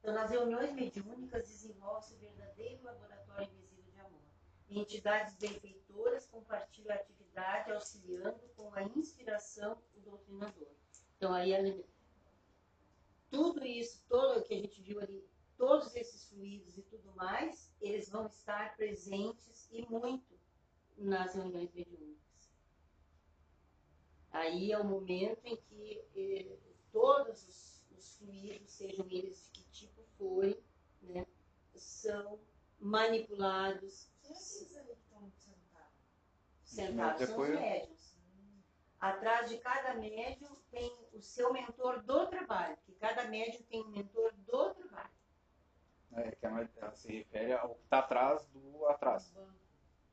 Então, nas reuniões mediúnicas, desenvolve-se o verdadeiro laboratório invisível de amor. Entidades benfeitoras compartilham a atividade, auxiliando com a inspiração do doutrinador. Então, aí, tudo isso, todo o que a gente viu ali, todos esses fluidos e tudo mais, eles vão estar presentes e muito nas reuniões mediúnicas. Aí é o momento em que eh, todos os fluidos, sejam eles de que tipo forem, né, são manipulados. Quem é ali que estão sentados? Sentados são os médios. Atrás de cada médium tem o seu mentor do trabalho, que cada médium tem um mentor do trabalho. É, que ela, ela se refere ao que está atrás do atrás.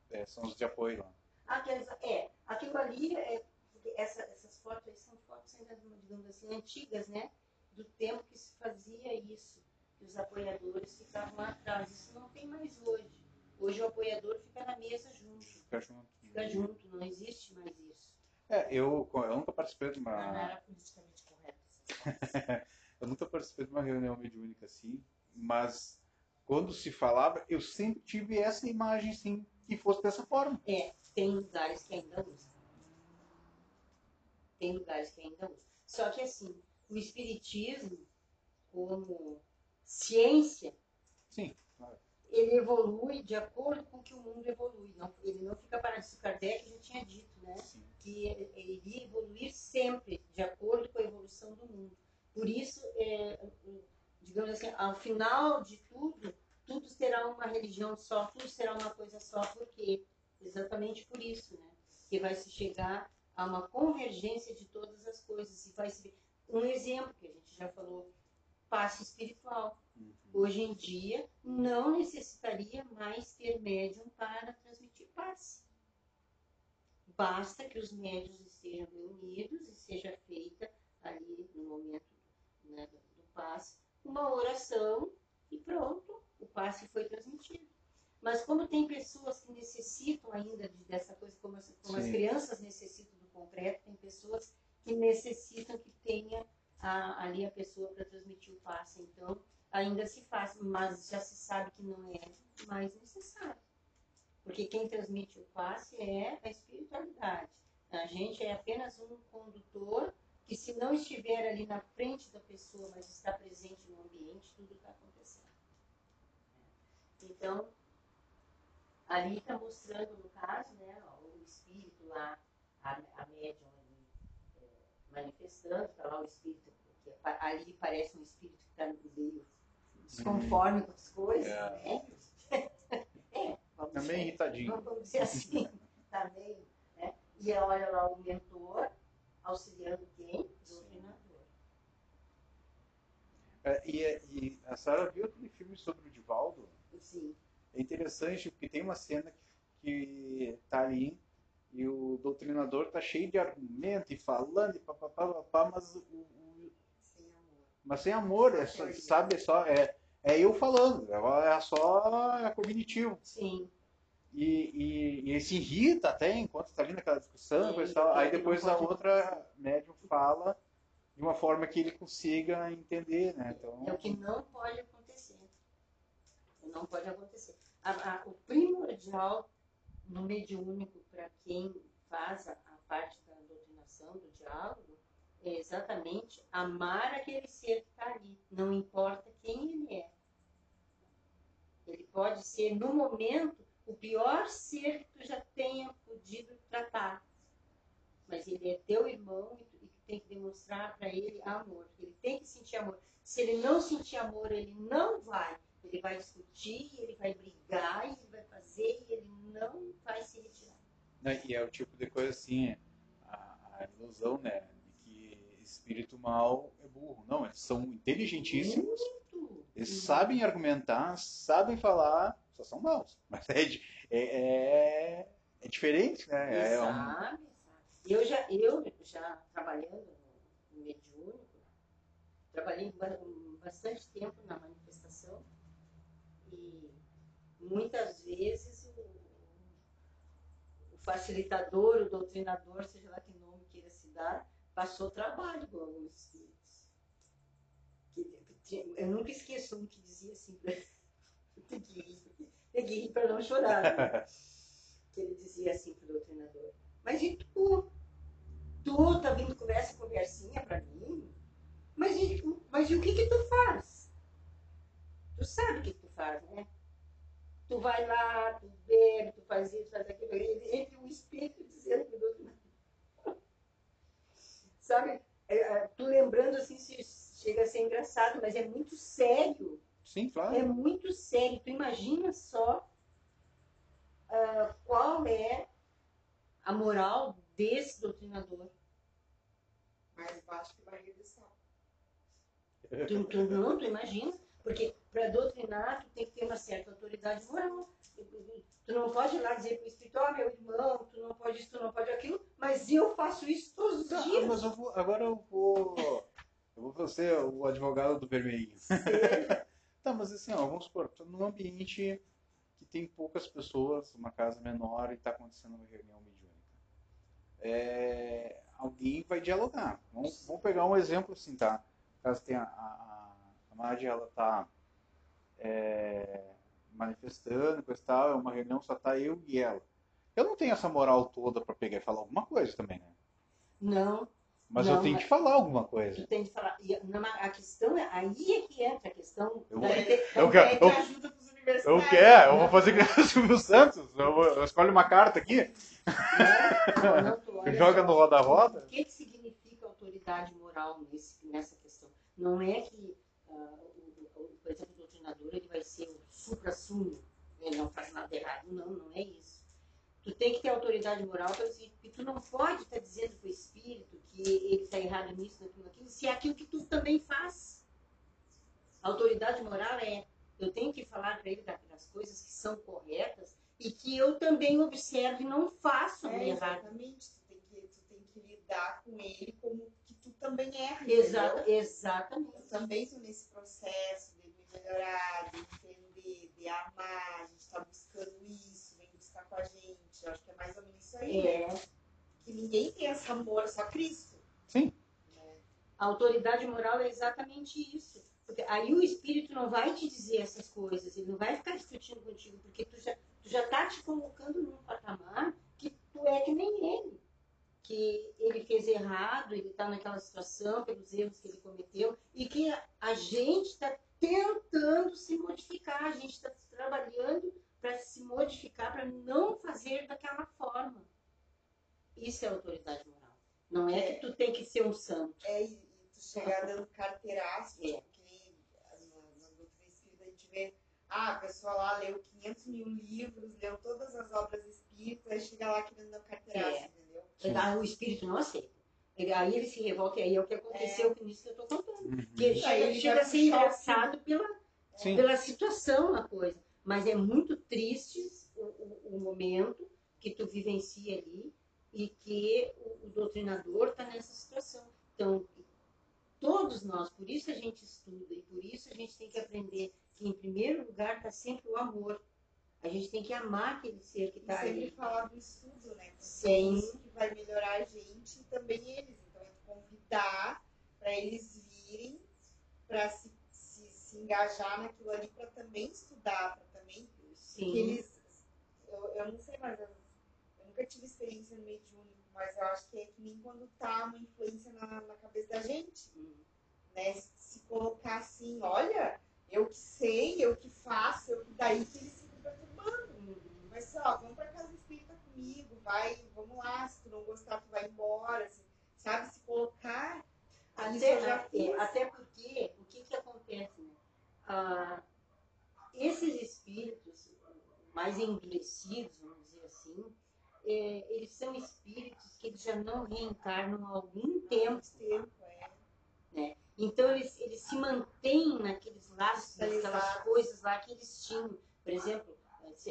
É, são os de apoio lá. Aqueles, é, aquilo ali, é, essa, essas fotos são fotos ainda, digamos assim, antigas, né? do tempo que se fazia isso, que os apoiadores ficavam lá atrás. Isso não tem mais hoje. Hoje o apoiador fica na mesa junto. Fica junto. Fica junto, não existe mais isso. É, eu, eu nunca participei de uma. Não, não era politicamente correto. eu nunca participei de uma reunião mediúnica assim, mas quando se falava, eu sempre tive essa imagem, sim, que fosse dessa forma. É, tem lugares que ainda usam. Tem lugares que ainda usam. Só que assim, o espiritismo como ciência, Sim, ele evolui de acordo com que o mundo evolui. Não, ele não fica parado. Isso Kardec já tinha dito, né? Sim. Que ele iria evoluir sempre de acordo com a evolução do mundo. Por isso, é, digamos assim, ao final de tudo, tudo será uma religião só, tudo será uma coisa só, porque exatamente por isso, né? Que vai se chegar a uma convergência de todas as coisas e vai se um exemplo que a gente já falou, passe espiritual. Uhum. Hoje em dia não necessitaria mais ter médium para transmitir passe. Basta que os médios estejam reunidos e seja feita ali no momento né, do passe uma oração e pronto, o passe foi transmitido. Mas como tem pessoas que necessitam ainda de, dessa coisa, como, as, como as crianças necessitam concreto, tem pessoas que necessitam que tenha a, ali a pessoa para transmitir o passe. Então, ainda se faz, mas já se sabe que não é mais necessário. Porque quem transmite o passe é a espiritualidade. A gente é apenas um condutor que se não estiver ali na frente da pessoa, mas está presente no ambiente, tudo está acontecendo. Então, ali está mostrando, no caso, né, o espírito lá, a, a médium ali, é, manifestando, está lá o espírito, que ali parece um espírito que está meio desconforme com as coisas, é. né? é, vamos dizer, irritadinho. Vamos dizer assim, meio, né? E olha lá o mentor, auxiliando quem? O doutrinador. É, e, e, a Sara viu aquele filme sobre o Divaldo? Sim. É interessante porque tem uma cena que, que tá ali e o doutrinador tá cheio de argumento e falando e papapá, mas o, o, sem amor. Mas sem amor, é só, sabe, é só é, é eu falando, é só é cognitivo. Sim. E, e, e ele se irrita até enquanto está ali naquela discussão, Sim, tal, aí depois a outra médium fala de uma forma que ele consiga entender, né? Então... É o que não pode acontecer. Não pode acontecer. A, a, o primordial no mediúnico para quem faz a, a parte da doutrinação, do diálogo, é exatamente amar aquele ser que está ali, não importa quem ele é. Ele pode ser, no momento, o pior ser que tu já tenha podido tratar. Mas ele é teu irmão e tu, tem que demonstrar para ele amor. Ele tem que sentir amor. Se ele não sentir amor, ele não vai. Ele vai discutir, ele vai brigar, ele vai fazer e ele não vai se retirar. E é o tipo de coisa assim, a, a ilusão, né? De que espírito mal é burro. Não, eles são inteligentíssimos. Muito. Eles sabem argumentar, sabem falar, só são maus. Mas é, é, é, é diferente, né? É um... Eu já, eu já trabalhando no mediúnico, trabalhei bastante tempo na manifestação muitas vezes o, o facilitador, o doutrinador, seja lá que nome queira se dar, passou trabalho com alguns espíritos. eu nunca esqueço um que dizia assim, tem que rir, tem que rir para não chorar. que ele dizia assim para o doutrinador, mas e tu? Tu tá vindo com essa conversinha para mim? Mas e, mas e o que que tu faz? Tu sabe o que tu faz, né? Tu vai lá, tu bebe, tu faz isso, faz aquilo. Entre um espírito dizendo para o doutrinador. Sabe? É, é, tu lembrando assim, chega a ser engraçado, mas é muito sério Sim, claro. É muito sério. Tu imagina só uh, qual é a moral desse doutrinador. Mais baixo que barriga de sal. Tu, tu, não, tu imagina? Porque para doutrinar, tu tem que ter uma certa autoridade moral. Tu não pode ir lá dizer para o espírito, ó, oh, meu irmão, tu não pode isso, tu não pode aquilo, mas eu faço isso todos os dias. Mas eu vou, agora eu vou. Eu vou ser o advogado do vermelhinho. Tá, mas assim, ó, vamos supor, tô num ambiente que tem poucas pessoas, uma casa menor e está acontecendo uma reunião mediúnica. É, alguém vai dialogar. Vamos, vamos, pegar um exemplo assim, tá? Caso tenha a, a, a ela tá é, manifestando, coisa tal, é uma reunião, só tá eu e ela. Eu não tenho essa moral toda para pegar e falar alguma coisa também, né? Não, Mas Não, eu tenho mas- que falar alguma coisa. Tu tem que falar. Não, a questão é. Aí é que entra a questão. Eu- da inte- então eu quero- pede eu- ajuda pros universitários. Eu quero, eu vou fazer que o Silvio Santos. Eu, vou, eu escolho uma carta aqui, olha joga no roda-roda. O que, que significa autoridade moral nesse, nessa questão? Não é que, o- por exemplo, o doutrinador ele vai ser o supra-sumo, ele não faz nada errado. Não, não é isso. Tu tem que ter autoridade moral para dizer que tu não pode estar dizendo para o espírito que ele está errado nisso, naquilo, naquilo, se é aquilo que tu também faz. A autoridade moral é eu tenho que falar para ele da- das coisas que são corretas e que eu também observo e não faço É, errado. exatamente. Tu tem, que, tu tem que lidar com ele como que tu também erra. Exato, exatamente. Eu também estou nesse processo melhorar, de entender, de amar. A gente está buscando isso, vem buscar com a gente. Eu acho que é mais ou menos isso aí, né? É, Que ninguém tem esse amor, só Cristo. Sim. a autoridade moral é exatamente isso. Porque aí o espírito não vai te dizer essas coisas, ele não vai ficar discutindo contigo, porque tu já, tu já tá te colocando num patamar que tu é que nem ele. Que ele fez errado, ele está naquela situação pelos erros que ele cometeu, e que a, a gente está tentando se modificar, a gente está trabalhando para se modificar, para não fazer daquela forma. Isso é autoridade moral. Não é que tu tem que ser um santo. É, e, tu chegar dando carteiraço, É. porque nem na, na doutrina espírita a gente vê, ah, a pessoa lá leu 500 mil livros, leu todas as obras espíritas, aí chega lá querendo dar carteiraço, É. entendeu? Ah, O espírito não aceita. Ele- Aí ele se revolta, e aí é o que aconteceu com isso que eu estou contando. Uhum. Que ele chega, ele chega vai a ser engraçado pela, Sim. pela situação a coisa. Mas é muito triste o, o- o momento que tu vivencia ali e que o, o doutrinador está nessa situação. Então, todos nós, por isso a gente estuda e por isso a gente tem que aprender que, em primeiro lugar, está sempre o amor. A gente tem que amar aquele ser que E está sempre ali. falar do estudo, né? Porque Sim. é isso que vai melhorar a gente e também eles. Então, é convidar para eles virem, para se, se, se engajar naquilo ali, para também estudar, para também Sim. eles. Eu, eu não sei, mas eu, eu nunca tive experiência no mediúnico, mas eu acho que é que nem quando tá uma influência na, na cabeça da gente, Hum. né? Se, se colocar assim, olha, eu que sei, eu que faço, eu daí que eles ficam Mas só, vamos pra casa espírita comigo, vai, vamos lá, se tu não gostar, tu vai embora, assim, sabe? Se colocar. Até, até porque, o que, que acontece? Né? Ah, esses espíritos mais endurecidos, vamos dizer assim, é, eles são espíritos que eles já não reencarnam há algum tempo. Tempo, é. Então, eles, eles se mantêm naqueles laços, naquelas coisas lá que eles tinham. Por exemplo,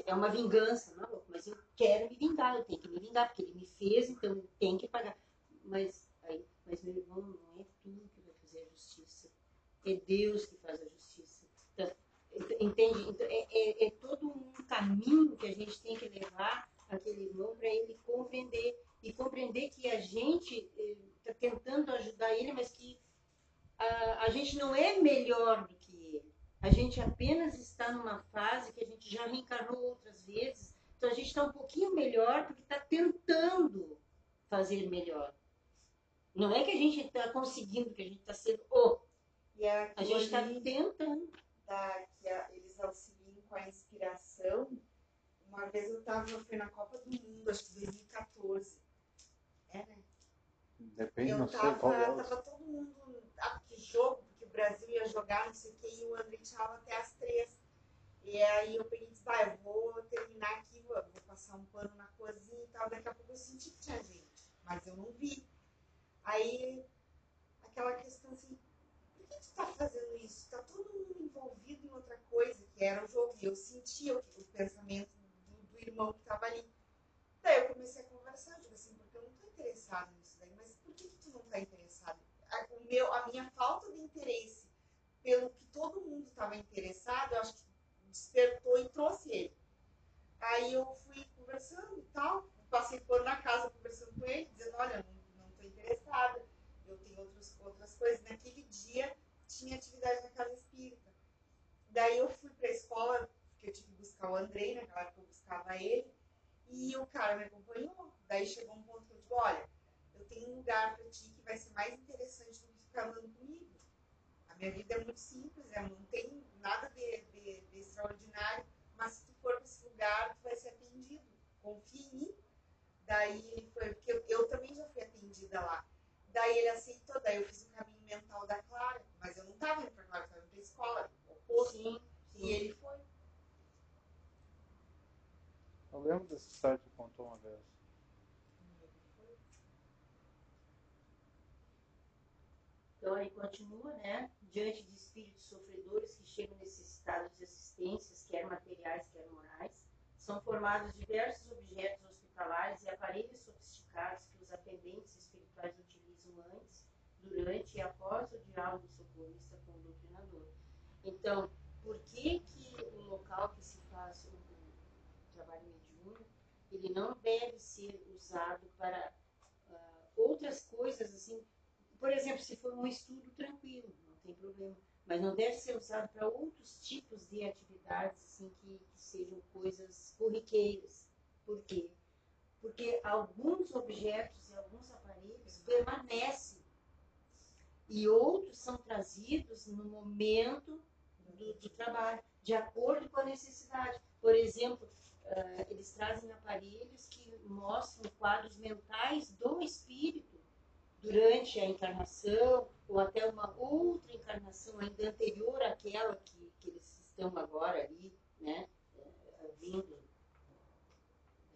é uma vingança, não? Mas eu quero me vingar, eu tenho que me vingar, porque ele me fez, então tenho que pagar. Mas, aí, mas meu irmão, não é tu que vai fazer a justiça. É Deus que faz a justiça. Então, entende? Então, é, é, é todo um caminho que a gente tem que levar aquele irmão para ele compreender. E compreender que a gente está tentando ajudar ele, mas que a, a gente não é melhor do que ele. A gente apenas está numa fase que a gente já reencarnou outras vezes. Então a gente está um pouquinho melhor porque está tentando fazer melhor. Não é que a gente está conseguindo, que a gente está sendo o. E é A gente está tentando. da, que a- eles auxiliam com a inspiração. Uma vez eu tava, foi na Copa do Mundo, acho que 2014. É, né? Depende, eu não sei tava, qual é. o- tava todo mundo, ah, que jogo, o Brasil ia jogar, não sei o que, e o André tava até as três. E aí eu peguei e disse, vai, eu vou terminar aqui, vou, vou passar um pano na cozinha e tal. Daqui a pouco eu senti que tinha gente, mas eu não vi. Aí, aquela questão assim, por que tu tá fazendo isso? Tá todo mundo envolvido em outra coisa, que era o jogo. E eu sentia o, o pensamento do, do irmão que tava ali. Daí eu comecei a conversar, eu digo assim, porque eu não tô interessado nisso daí, mas por que, que tu não tá interessado? A, meu, a minha falta de interesse pelo que todo mundo estava interessado, eu acho que despertou e trouxe ele. Aí eu fui conversando e tal, passei por na casa conversando com ele, dizendo, olha, não, tô interessada, eu tenho outros, outras coisas. Naquele dia tinha atividade na casa espírita. Daí eu fui pra escola, porque eu tive que buscar o Andrei, naquela época eu buscava ele, e o cara me acompanhou. Daí chegou um ponto que eu digo, olha, tenho um lugar para ti que vai ser mais interessante do que ficar andando comigo. A minha vida é muito simples, é, não tem nada de, de, de extraordinário, mas se tu for para esse lugar, tu vai ser atendido. Confia em mim. Daí ele foi, porque eu, eu também já fui atendida lá. Daí ele aceitou, daí eu fiz o caminho mental da Clara, mas eu não estava indo para Clara, eu estava indo para escola, oposto. Sim, sim. E ele foi. Eu lembro dessa história que contou uma vez. Então aí continua, né? Diante de espíritos sofredores que chegam necessitados de assistências, quer materiais, quer morais, são formados diversos objetos hospitalares e aparelhos sofisticados que os atendentes espirituais utilizam antes, durante e após o diálogo socorrista com o doutrinador. Então, por que que o local que se faz o, o trabalho mediúnico, ele não deve ser usado para uh, outras coisas, assim, por exemplo, se for um estudo tranquilo, não tem problema, mas não deve ser usado para outros tipos de atividades, assim, que, que sejam coisas corriqueiras. Por quê? Porque alguns objetos e alguns aparelhos permanecem e outros são trazidos no momento do, do trabalho, de acordo com a necessidade. Por exemplo, uh, eles trazem aparelhos que mostram quadros mentais do espírito durante a encarnação ou até uma outra encarnação ainda anterior àquela que, que eles estão agora ali, né, uh, vindo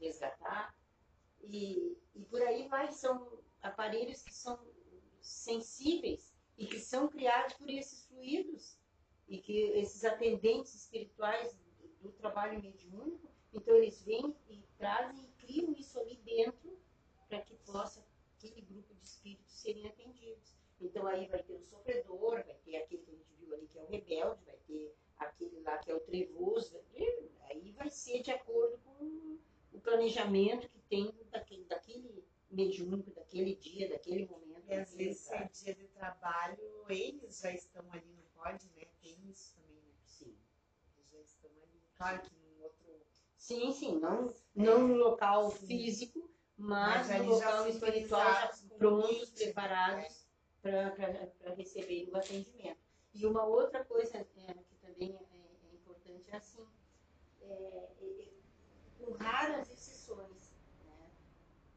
resgatar. E, e por aí vai, são aparelhos que são sensíveis e que são criados por esses fluidos e que esses atendentes espirituais do, do trabalho mediúnico, então eles vêm e trazem e criam isso ali dentro para que possa aquele grupo espíritos serem atendidos. Então aí vai ter o sofredor, vai ter aquele que a gente viu ali que é o rebelde, vai ter aquele lá que é o trevoso, aí vai ser de acordo com o planejamento que tem daquele, daquele mediúnico, daquele dia, daquele momento. E às vezes é dia de trabalho, eles já estão ali no pode, né? Tem isso também, né? Sim. Eles já estão ali. Claro que num outro. Sim, sim, não, não no local sim. físico, mas, mas no local espiritual já prontos, preparados é. para receber o atendimento. E uma outra coisa é, que também é, é, importante é assim, é, é, com raras exceções, né,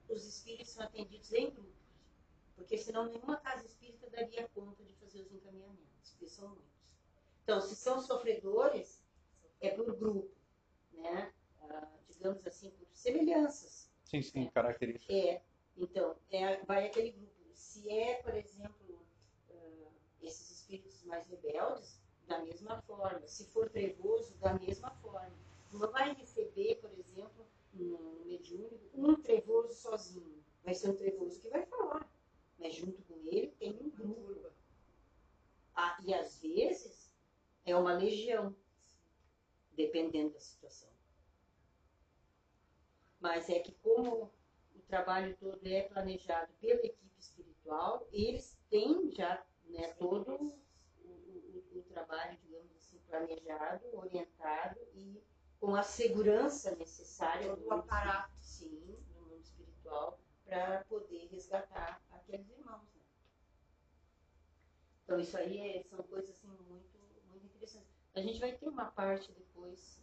os espíritos são atendidos em grupos, porque senão nenhuma casa espírita daria conta de fazer os encaminhamentos, porque são muitos. Então, se são sofredores, é por grupo, né? Ah, digamos assim, por semelhanças. Sim, sim, características. É, então, é, vai aquele grupo. Se é, por exemplo, uh, esses espíritos mais rebeldes, da mesma forma. Se for trevoso, da mesma forma. Não vai receber, por exemplo, no mediúnico, um trevoso sozinho. Vai ser um trevoso que vai falar. Mas junto com ele tem um grupo. Ah, e às vezes é uma legião, dependendo da situação. Mas é que como o trabalho todo é planejado pela equipe espiritual, eles têm já né, todo o, o, o trabalho, digamos assim, planejado, orientado e com a segurança necessária todo o aparato, sim, no mundo espiritual para poder resgatar aqueles irmãos. Né? Então isso aí é, são coisas assim muito, muito interessantes. A gente vai ter uma parte depois,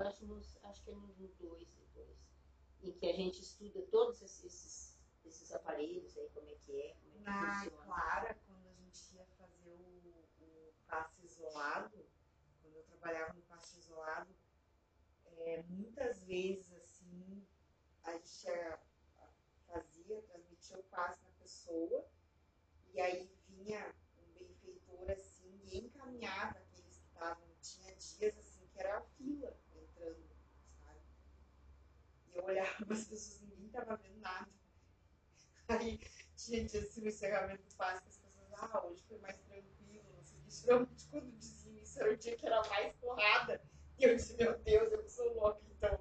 acho, acho que é no 2 depois, em que a gente estuda todos esses, esses aparelhos aí, como é que é, como é que Na funciona. Clara, quando a gente ia fazer o, o passe isolado, quando eu trabalhava no passe isolado, é, muitas vezes assim, a gente fazia, transmitia o passe na pessoa, e aí vinha benfeitor assim e encaminhava aqueles que estavam. Tinha dias assim que era a fila eu olhava as pessoas, ninguém estava vendo nada. Aí tinha dias assim no encerramento que as pessoas, ah, hoje foi mais tranquilo, não sei o que. Geralmente quando diziam isso era o dia que era mais porrada. E eu disse, meu Deus, eu sou louca, então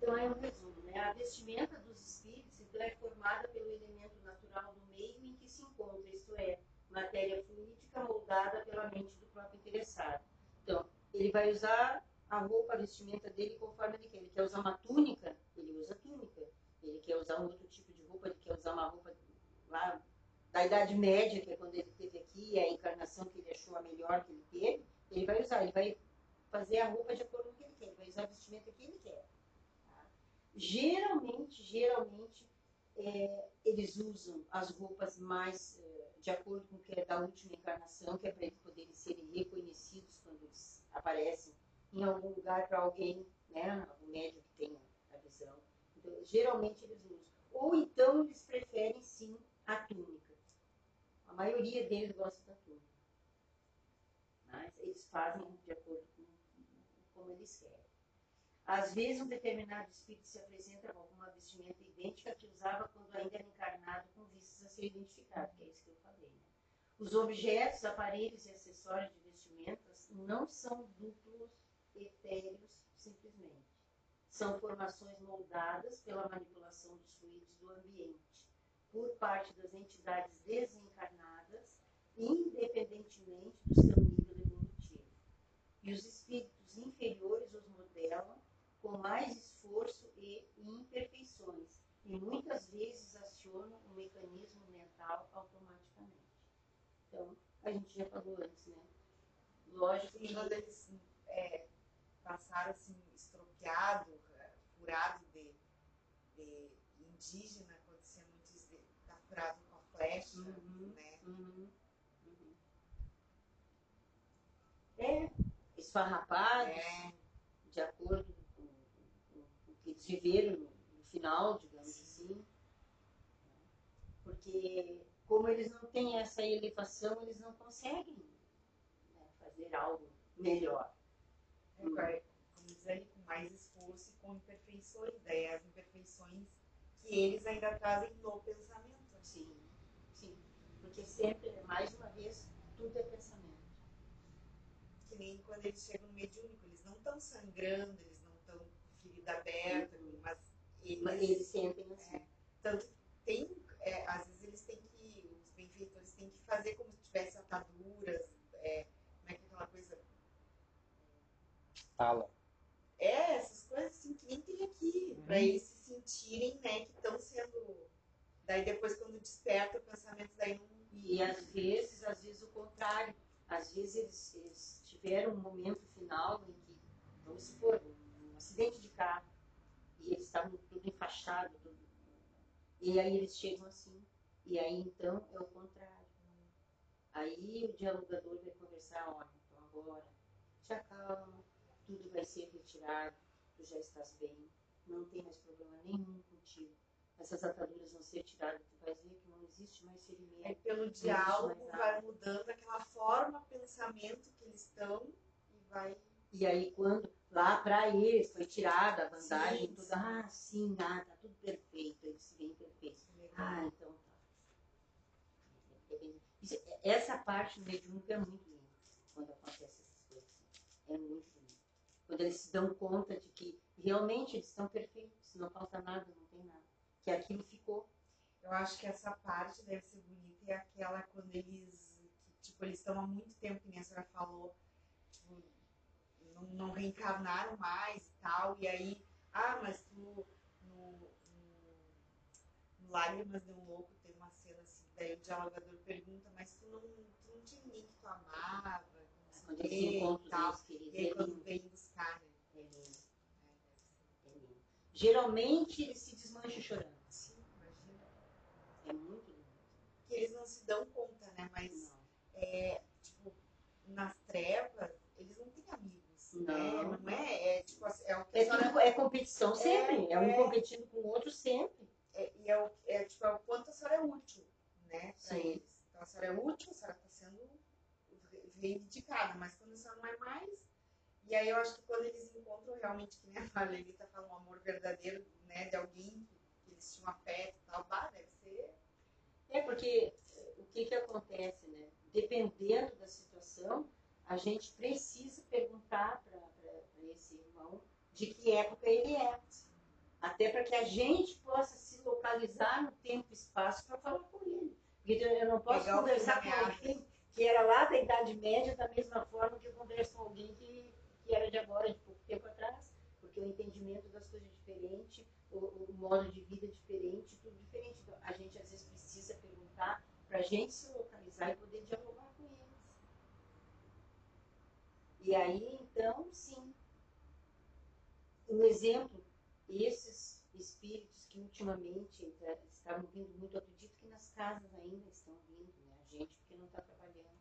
Então é um resumo, né? A vestimenta dos espíritos então, é formada pelo elemento natural do meio em que se encontra, isto é, matéria fluídica moldada pela mente do próprio interessado. Então, ele vai usar a roupa, a vestimenta dele conforme ele quer. Ele quer usar uma túnica, ele usa túnica. Ele quer usar um outro tipo de roupa, ele quer usar uma roupa lá da Idade Média, que é quando ele teve aqui, a encarnação que ele achou a melhor que ele teve, ele vai usar, ele vai fazer a roupa de acordo com o que ele quer, ele vai usar a vestimenta que ele quer. Tá? Geralmente, geralmente, é, eles usam as roupas mais é, de acordo com o que é da última encarnação, que é para eles poderem serem reconhecidos quando eles aparecem em algum lugar para alguém, né, algum médium que tenha a visão. Então, geralmente eles usam. Ou então eles preferem sim a túnica. A maioria deles gosta da túnica. Mas eles fazem de acordo com como eles querem. Às vezes, um determinado espírito se apresenta com alguma vestimenta idêntica que usava quando ainda era encarnado, com vistas a ser identificado, que é isso que eu falei. Né? Os objetos, aparelhos e acessórios de vestimentas não são duplos etéreos simplesmente. São formações moldadas pela manipulação dos fluidos do ambiente, por parte das entidades desencarnadas, independentemente do seu nível evolutivo. E os espíritos inferiores os modelam com mais esforço e imperfeições, e muitas vezes acionam o mecanismo mental automaticamente. Então, a gente já falou antes, né? Lógico que. Quando eles é, passaram assim, estropiado, furado de, de indígena, quando você não diz, tá furado com a flecha, uhum, né? Uhum, uhum. É, esfarrapados, é. de acordo eles viveram no, no final, digamos assim. Porque como eles não têm essa elevação, eles não conseguem né, fazer algo melhor. É, como diz aí, com mais esforço e com imperfeições, daí as imperfeições que eles ainda trazem no pensamento. Sim, sim. Porque sempre, mais uma vez, tudo é pensamento. Que nem quando eles chegam no mediúnico, eles não estão sangrando, eles ferida aberta, mas eles, mas eles sentem assim. É, tanto tem, é, às vezes eles têm que, os benfeitores têm que fazer como se tivesse ataduras, é, como é que é aquela coisa? Fala. É, essas coisas assim que nem tem aqui, uhum. para eles se sentirem, né, que estão sendo. Daí depois quando desperta o pensamento daí não. E às vezes, às vezes o contrário. Às vezes eles, eles tiveram um momento final em que, vamos supor, acidente de carro. E eles estavam tudo enfaixado. Tudo. E aí eles chegam assim. E aí então é o contrário. Aí o dialogador vai conversar, olha, então agora, te acalma, tudo vai ser retirado, tu já estás bem, não tem mais problema nenhum contigo. Essas ataduras vão ser tiradas, tu vais ver que não existe mais ferimento. É pelo diálogo vai mudando aquela forma, pensamento que eles estão e vai. E aí quando lá para eles, foi tirada a bandagem, sim, tudo, sim. ah, sim, ah, tá tudo perfeito, eles se veem perfeitos. Ah, então tá. Isso, essa parte do mediúnico é muito linda, quando acontece essas coisas. É muito lindo. Quando eles se dão conta de que realmente eles estão perfeitos, não falta nada, não tem nada. Que aquilo ficou. Eu acho que essa parte deve ser bonita é aquela quando eles, tipo, eles estão há muito tempo, que nem a senhora falou, não, não reencarnaram mais e tal. E aí, ah, mas tu no, no, no Lágrimas de um Louco tem uma cena assim, daí o dialogador pergunta, mas tu não, tu não tinha ninguém que tu amava, não sei e tal. E aí quando vem buscar, né? É lindo. É, é lindo. Geralmente ele se desmancha chorando. Sim, imagina. É muito lindo. Que eles não se dão conta, né? Mas, é, tipo, nas trevas, eles não têm amigos. Não, é, não é, é, tipo, assim, é, é, tudo, é competição sempre, é, é um é. competindo com o outro sempre. É, e é, o, é, tipo, é o quanto a senhora é útil, né, para eles. Então a senhora é útil, a senhora está sendo reivindicada, mas quando a senhora não é mais, e aí eu acho que quando eles encontram realmente, que nem a Marlene falando, um amor verdadeiro, né, de alguém que eles tinham afeto e tal, bah, deve ser... É, porque o que que acontece, né, dependendo da situação, a gente precisa perguntar para esse irmão de que época ele é. Até para que a gente possa se localizar no tempo e espaço para falar com ele. Porque eu não posso Legal conversar com alguém que era lá da Idade Média, da mesma forma que eu converso com alguém que, que era de agora, de pouco tempo atrás, porque o entendimento das coisas é diferente, o, o modo de vida é diferente, tudo diferente. Então, a gente às vezes precisa perguntar para a gente se localizar e poder dialogar com eles. E aí, então, sim. Um exemplo, esses espíritos que ultimamente estavam vindo muito, acredito que nas casas ainda estão vindo, né? a gente porque não está trabalhando,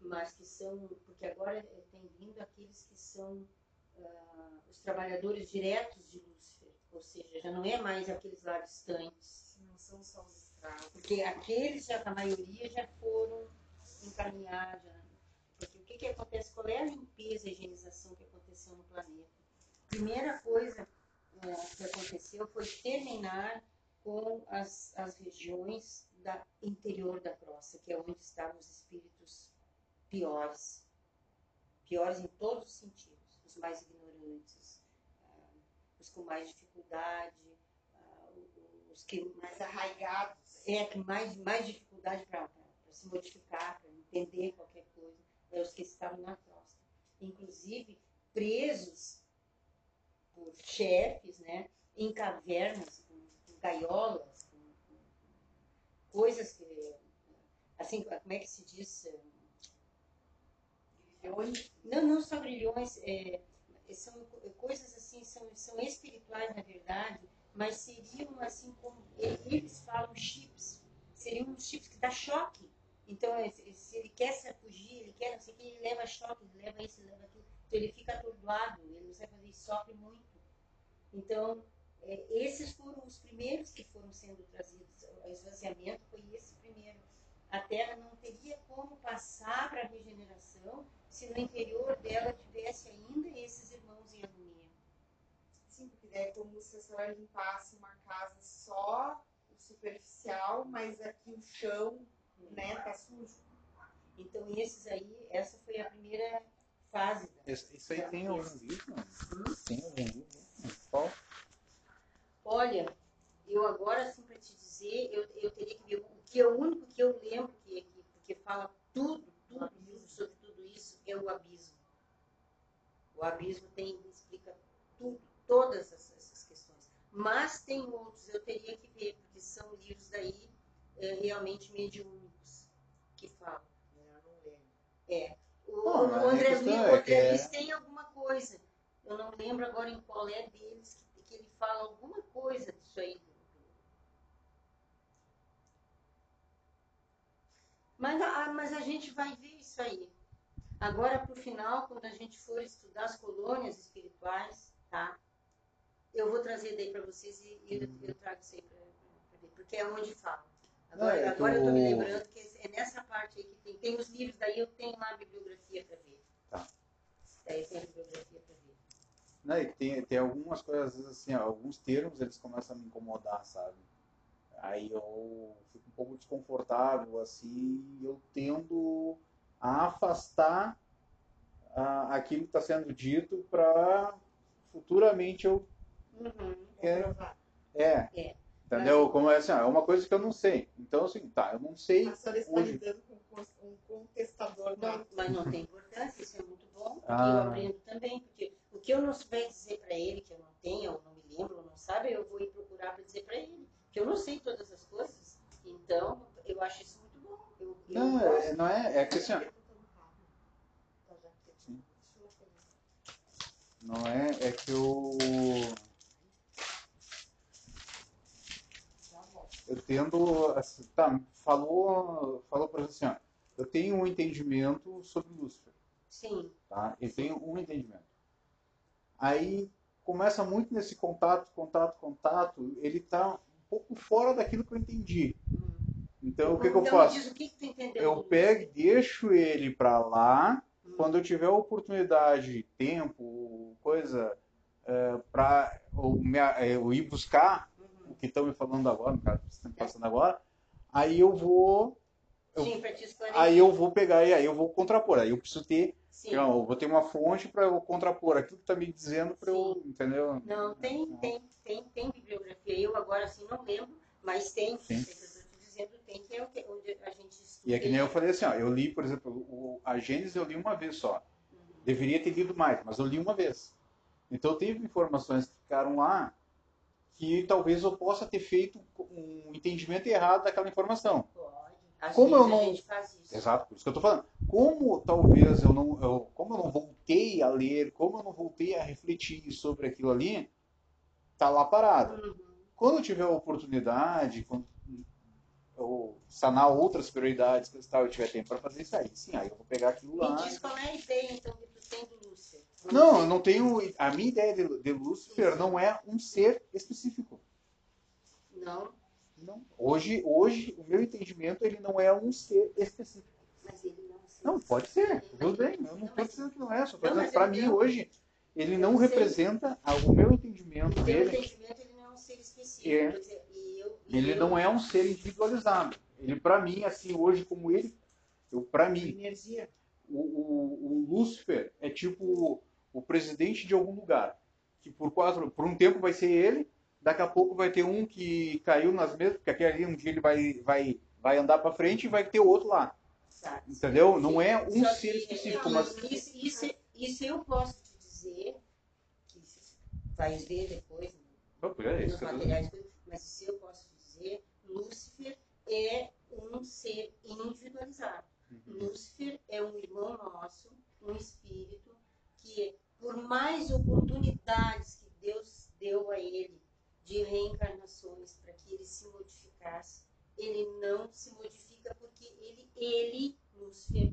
mas que são, porque agora eh, tem vindo aqueles que são uh, os trabalhadores diretos de Lúcifer, ou seja, já não é mais aqueles lá distantes. Não são só os escravos. Porque aqueles, já, a maioria, já foram encaminhados. Já, porque o que, que acontece? Qual é a limpeza e higienização que aconteceu no planeta? Primeira coisa é, que aconteceu foi terminar com as, as regiões da interior da crosta, que é onde estavam os espíritos piores. Piores em todos os sentidos. Os mais ignorantes, uh, os com mais dificuldade, uh, os que mais arraigados. É, que mais, mais dificuldade para se modificar, para entender qualquer é os que estavam na crosta. Inclusive, presos por chefes, né, em cavernas, com, com gaiolas, com, com, coisas que, assim, como é que se diz? Grilhões? Não, não só grilhões, é, são coisas assim, são, são espirituais na verdade, mas seriam assim como eles falam chips, seriam uns chips que dá choque. Então, é, se ele quer fugir, ele quer não sei o que, ele leva choque, ele leva isso, ele leva aquilo. Então, ele fica atordoado, ele não sabe fazer, ele sofre muito. Então, é, esses foram os primeiros que foram sendo trazidos. O esvaziamento foi esse primeiro. A Terra não teria como passar para a regeneração se no interior dela tivesse ainda esses irmãos em agonia. Sim, porque daí é como se a senhora limpasse uma casa só superficial, mas aqui o chão, né, tá sujo. Então esses aí, essa foi a primeira fase. Da... Isso, isso aí tem algum livro? Hum? Tem algum livro? Qual? Olha, eu agora, assim, para te dizer, eu, eu teria que ver o que é o único que eu lembro que, que, que fala tudo, tudo, tudo sobre tudo isso, é o abismo. O abismo tem, explica tudo, todas essas questões. Mas tem outros, eu teria que ver, porque são livros daí é, realmente mediúnicos que falam. Eu não lembro. É. O, Bom, o André Luiz, é André Luiz tem alguma coisa eu não lembro agora em qual é deles que, que ele fala alguma coisa disso aí. Mas, ah, mas a gente vai ver isso aí. Agora, para o final, quando a gente for estudar as colônias espirituais, tá? Eu vou trazer daí para vocês e, e eu, eu, trago isso aí para ver, porque é onde fala. Agora, Não, é agora eu estou me lembrando que é nessa parte aí que tem, tem os livros, daí eu tenho lá a bibliografia para ver. Tá. Daí tem a bibliografia para ver. Né? E tem, tem algumas coisas, às vezes, assim, ó, alguns termos eles começam a me incomodar, sabe? Aí eu fico um pouco desconfortável, assim, eu tendo a afastar a, aquilo que está sendo dito para futuramente eu. Uhum, é, é, é. Entendeu? Como é assim, é uma coisa que eu não sei. Então, assim, tá, eu não sei. A senhora está hoje... lidando com um contestador. Não, mas não tem importância, isso é muito bom, porque ah. eu aprendo também, porque o que eu não souber dizer para ele, que eu não tenho, ou não me lembro, ou não sabe, eu vou ir procurar para dizer para ele. Que eu não sei todas as coisas. Então, eu acho isso muito bom. Eu, não, eu é, não é, é que assim, ó, Não é, é que eu eu tendo, assim, tá, falou, falou para assim, ó, eu tenho um entendimento sobre Lúcifer. Sim. Tá? Eu tenho um entendimento. Aí começa muito nesse contato, contato, contato, ele está um pouco fora daquilo que eu entendi. Então, o que, que eu faço? Diz, o que que eu pego e deixo ele para lá. Hum. Quando eu tiver oportunidade, tempo, coisa, é, para eu ir buscar uhum. o que estão me falando agora, no caso que estão me passando agora, aí eu vou. Eu, Sim, aí eu vou pegar e aí eu vou contrapor. Aí eu preciso ter Sim. Eu vou ter uma fonte para eu contrapor aquilo que está me dizendo para eu, entendeu? Não, tem, tem, tem, tem bibliografia. Eu agora assim não lembro, mas tem. Sim. dizendo tem que é o que, onde a gente estuda. E é que nem eu falei assim, ó, eu li, por exemplo, o, a Gênesis eu li uma vez só. Uhum. Deveria ter lido mais, mas eu li uma vez. Então teve informações que ficaram lá que talvez eu possa ter feito um entendimento errado daquela informação. Pode. Às como eu não Exato, por isso que eu estou falando. Como talvez eu não, eu, como eu não voltei a ler, como eu não voltei a refletir sobre aquilo ali, tá lá parado. Uhum. Quando eu tiver a oportunidade, quando eu sanar outras prioridades, que tal, eu tiver tempo para fazer isso aí, sim, aí eu vou pegar aquilo lá. Me diz qual é a ideia então que tu tem do Lúcifer. Não, eu não tenho. A minha ideia de, de Lúcifer não é um ser específico. Não. Não. Hoje, hoje, o meu entendimento, ele não é um ser específico. Mas ele não Não, pode ser. Tudo bem. Eu não estou dizendo que não é. Só estou dizendo que para mim, hoje, ele não representa o meu entendimento o dele. entendimento, ele não é um ser específico. É. Dizer, e eu, e ele eu... não é um ser individualizado. Ele, para mim, assim, hoje, como ele, para mim, energia. O, o, o Lúcifer é tipo o presidente de algum lugar. Que por, quatro, por um tempo vai ser ele, daqui a pouco vai ter um que caiu nas mesmas, porque aquele ali um dia ele vai, vai, vai andar para frente e vai ter outro lá. Exato. Entendeu? Não é um Só ser específico, mas. Isso, isso, isso eu posso te dizer, que vai ver depois Não, é nos materiais, mas isso eu posso dizer, Lúcifer é um ser individualizado. Uhum. Lúcifer é um irmão nosso, um espírito que, por mais oportunidades que Deus deu a ele de reencarnações para que ele se modificasse, ele não se modifica porque ele, ele, Lúcifer,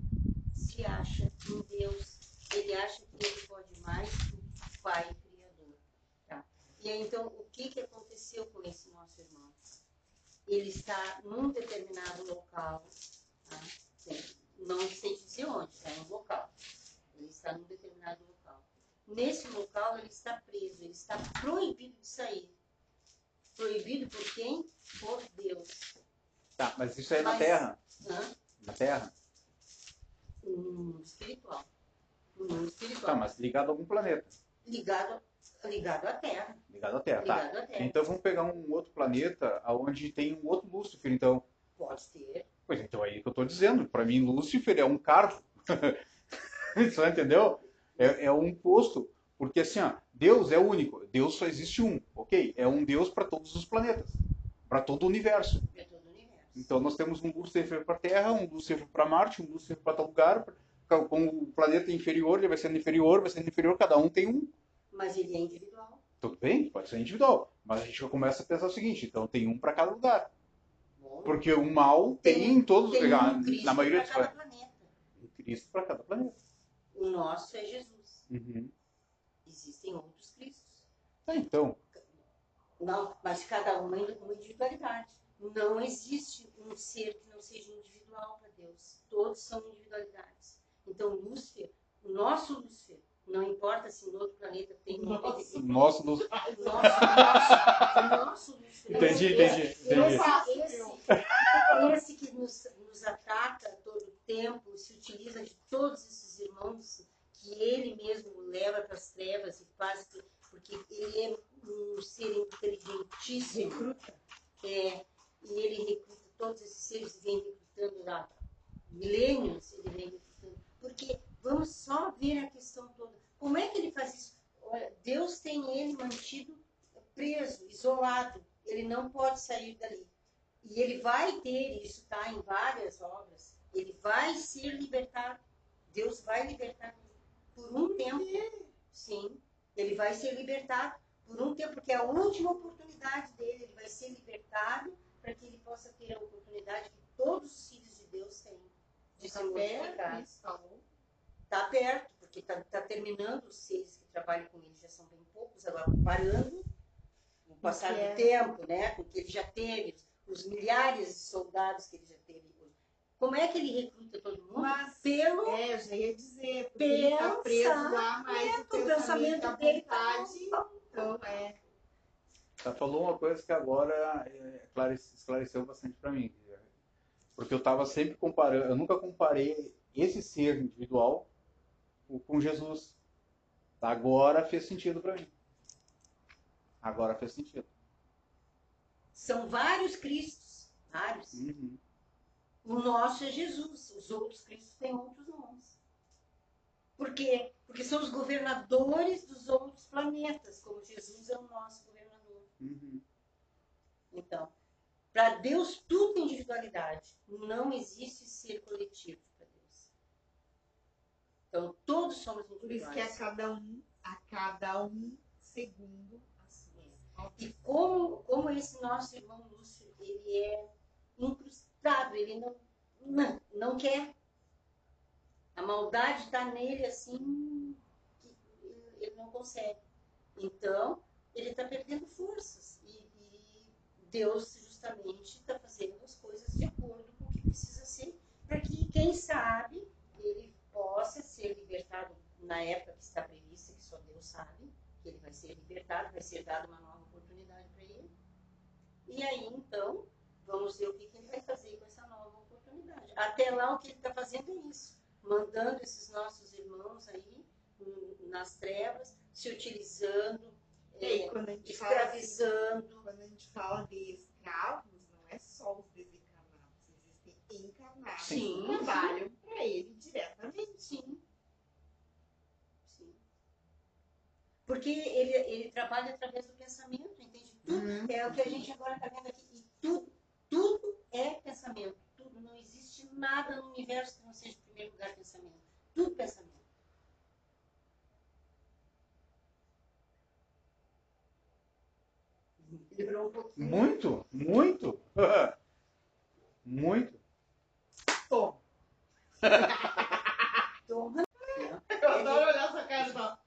se acha um Deus. Ele acha que ele pode mais que o Pai Criador. Tá? E aí, então, o que, que aconteceu com esse nosso irmão? Ele está num determinado local, tá? não sei dizer onde, está em um local. Ele está num determinado local. Nesse local, ele está preso, ele está proibido de sair. Proibido por quem? Por Deus. Tá, mas isso é mas, na Terra? Hã? Na Terra? Um espiritual. Um espiritual. Tá, mas ligado a algum planeta? Ligado, ligado à Terra. Ligado à Terra, ligado tá. À terra. Então vamos pegar um outro planeta onde tem um outro Lúcifer, então. Pode ter. Pois então é aí que eu estou dizendo. Para mim, Lúcifer é um carro. Você entendeu? É, é, um posto. Porque assim, ó, Deus é único. Deus só existe um, ok? É um Deus para todos os planetas. Para todo o universo. É todo o universo. Então nós temos um Lúcifer para a Terra, um Lúcifer para Marte, um Lúcifer para tal lugar. Com o planeta inferior, ele vai sendo inferior, vai sendo inferior, cada um tem um. Mas ele é individual. Tudo bem, pode ser individual. Mas a gente já começa a pensar o seguinte: então tem um para cada lugar. Porque o mal tem, tem em todos tem um Cristo na maioria dos cada planeta. Um Cristo para cada planeta. O nosso é Jesus. Uhum. Existem outros Cristos. Ah, então. Não, mas cada um é uma individualidade. Não existe um ser que não seja individual para Deus. Todos são individualidades. Então, Lúcifer, o nosso Lúcifer, não importa se no outro planeta tem um nosso, nosso Lúcifer. Nosso, nosso, nosso Lúcifer. Entendi, entendi. entendi. Esse, esse, esse que nos, nos ataca todo tempo, se utiliza de todos esses irmãos que ele mesmo leva para as trevas e faz, porque ele é um ser inteligentíssimo. Recruta. É, e ele recruta todos esses seres, vem recrutando há milênios, ele vem recrutando. Porque vamos só ver a questão toda. Como é que ele faz isso? Olha, Deus tem ele mantido preso, isolado. Ele não pode sair dali. E ele vai ter, isso está em várias obras, ele vai ser libertado. Deus vai libertar por um tempo. Sim, ele vai ser libertado por um tempo, porque é a última oportunidade dele. Ele vai ser libertado para que ele possa ter a oportunidade que todos os filhos de Deus têm de se modificar. Está perto, porque está tá terminando os seis que trabalham com ele, já são bem poucos, agora parando o passar do é. tempo, né? Porque ele já teve os milhares de soldados que ele já teve. Como é que ele recruta todo mundo? Mas, pelo É, eu já ia dizer, porque ele está preso lá, mas o pensamento pensamento da dele vontade. tá Então, é. Tá, falou uma coisa que agora é, esclarece- esclareceu bastante para mim. Porque eu estava sempre comparando, eu nunca comparei esse ser individual com- com Jesus. Agora fez sentido para mim. Agora fez sentido. São vários Cristos. vários. Uhum. O nosso é Jesus, os outros Cristos têm outros nomes. Por quê? Porque são os governadores dos outros planetas, como Jesus é o nosso governador. Uhum. Então, para Deus tudo é individualidade. Não existe ser coletivo para Deus. Então, todos somos individuais. Por isso que a cada um, a cada um segundo a sua. É. E como, como esse nosso irmão Lúcio, ele é incrustado, ele não, não, não quer. A maldade está nele assim que ele não consegue. Então, ele está perdendo forças. E, e, Deus justamente está fazendo as coisas de acordo com o que precisa ser, para que, quem sabe, ele possa ser libertado na época que está prevista, que só Deus sabe, que ele vai ser libertado, vai ser dada uma nova oportunidade para ele. E aí, então, vamos ver o que, que ele vai fazer com essa nova oportunidade. Até lá, o que ele está fazendo é isso, mandando esses nossos irmãos aí nas trevas, se utilizando, é, escravizando. Quando a gente fala de escravos, não é só os desencarnados, existem encarnados Sim. que trabalham para ele diretamente. Sim. Porque ele, ele trabalha através do pensamento, entende? Tudo uhum. é o que a gente agora está vendo aqui. E tudo, tudo é pensamento. Tudo. Não existe nada no universo que não seja, em primeiro lugar, pensamento. Tudo pensamento. um pouquinho. Muito, muito. muito. Toma. Toma. Eu adoro olhar essa cara.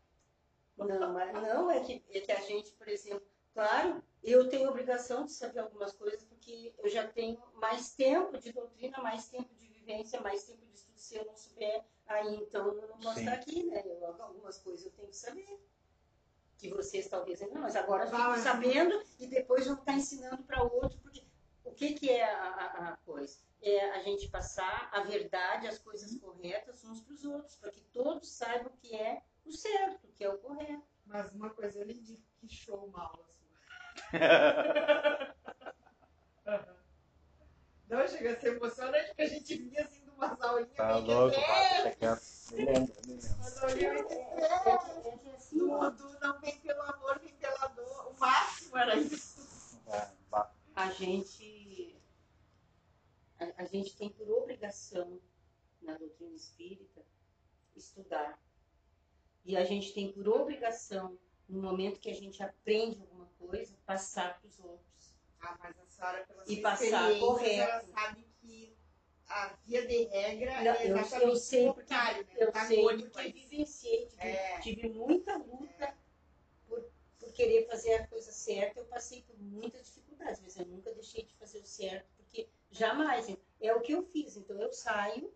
Não, mas não, é que, é que a gente, por exemplo, claro, eu tenho obrigação de saber algumas coisas porque eu já tenho mais tempo de doutrina, mais tempo de vivência, mais tempo de estudo. Se eu não souber, aí então eu não posso estar aqui, né? Eu, algumas coisas eu tenho que saber. Que vocês talvez não, mas agora eu estou sabendo e depois vão estar ensinando para outro, porque o que, que é a, a, a coisa? É a gente passar a verdade, as coisas corretas uns para os outros, para que todos saibam o que é o certo, que é o correto. Mas uma coisa eu lhe digo, que show mal a sua. Não, chega a ser emocionante porque a gente vinha assim de umas aulinhas. Tá louco, é. Me me. Tudo não vem pelo amor, vem pela dor. O máximo era isso. É, a gente. A, a gente tem por obrigação na doutrina espírita estudar e a gente tem por obrigação, no momento que a gente aprende alguma coisa, passar para os outros. Ah, mas a senhora, pela e passar correto. A senhora sabe que a via de regra Não, é exatamente eu, eu sei o contrário, porque, né? Eu sei porque vivenciei, tive, é. tive muita luta é. por, por querer fazer a coisa certa. Eu passei por muitas dificuldades, mas eu nunca deixei de fazer o certo, porque jamais. É o que eu fiz. Então eu saio,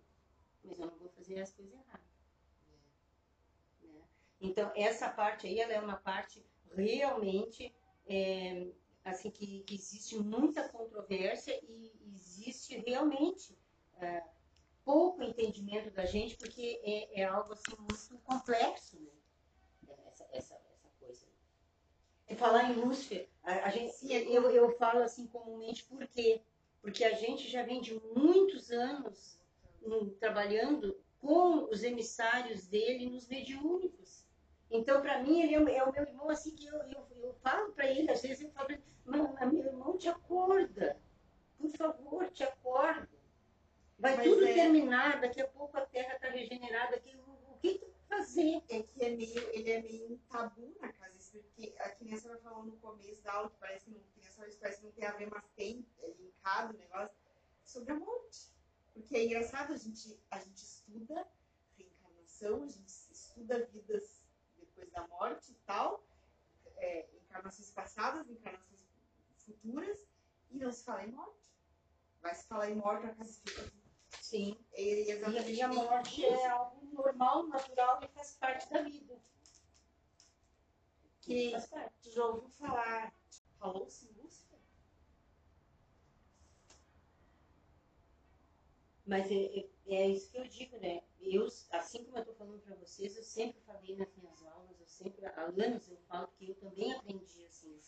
mas eu não vou fazer as coisas erradas. Então, essa parte aí, ela é uma parte realmente, é, assim, que, que, existe muita controvérsia e existe realmente é, pouco entendimento da gente, porque é, é, algo, assim, muito complexo, né? Essa, essa, essa coisa. E falar em Lúcifer, a, a gente, eu, eu falo assim comumente, por quê? Porque a gente já vem de muitos anos um, trabalhando com os emissários dele nos mediúnicos. Então, para mim, ele é, é, o meu irmão, assim, que eu, eu, eu falo para ele, às vezes eu falo para ele, meu irmão, te acorda. Por favor, te acorda. Vai Mas tudo é... terminar, daqui a pouco a Terra está regenerada. Aqui, o, o que tu vai fazer? É que é meio, ele é meio um tabu na casa porque a criança vai falando no começo da aula, que parece que não, criança parece que não tem a ver, mas tem, é linkado o negócio, sobre a morte. Porque é engraçado, a gente, a gente estuda reencarnação, a gente estuda vidas depois da morte e tal, é, encarnações passadas, encarnações futuras, e não se fala em morte. Vai se falar em morte, a casa fica assim. Sim. E, e a morte é algo normal, natural e faz parte da vida. Que já ouviu falar, falou-se Lúcifer? Mas é, é, é, isso que eu digo, né? Eu, assim como eu estou falando para vocês, eu sempre falei nas minhas aulas sempre, há anos eu falo que eu também aprendi assim.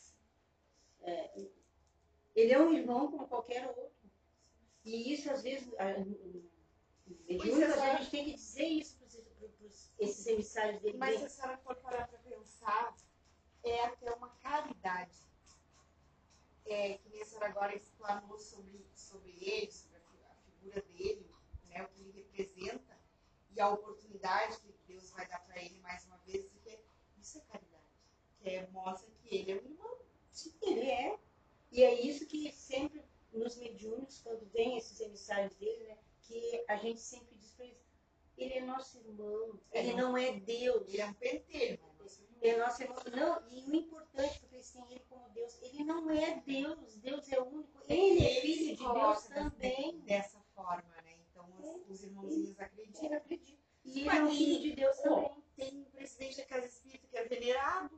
É, ele é um irmão como qualquer outro. E isso, às vezes, mediúnicos, a gente tem que dizer isso para esses emissários dele. Mas se a senhora for parar para pensar, é até uma caridade. É, que nem a senhora agora exclamou sobre, sobre ele, sobre a figura dele, né, o que ele representa, e a oportunidade que Deus vai dar para ele mais uma vez, que isso é caridade. Que é, mostra que ele é um irmão. Sim, ele é. E é isso que sempre nos mediúnicos, quando vem esses emissários dele, né, que a gente sempre diz para eles, ele é nosso irmão, é, ele não, é Deus. Ele é um pentelho. Ele é nosso irmão. Não, e o importante, porque eles têm ele como Deus, ele não é Deus, Deus é único, ele é filho de Deus também. Dessa forma, os, os irmãozinhos acreditam. acreditam. E é um filho de Deus também. Tem um presidente da Casa Espírita que é venerado,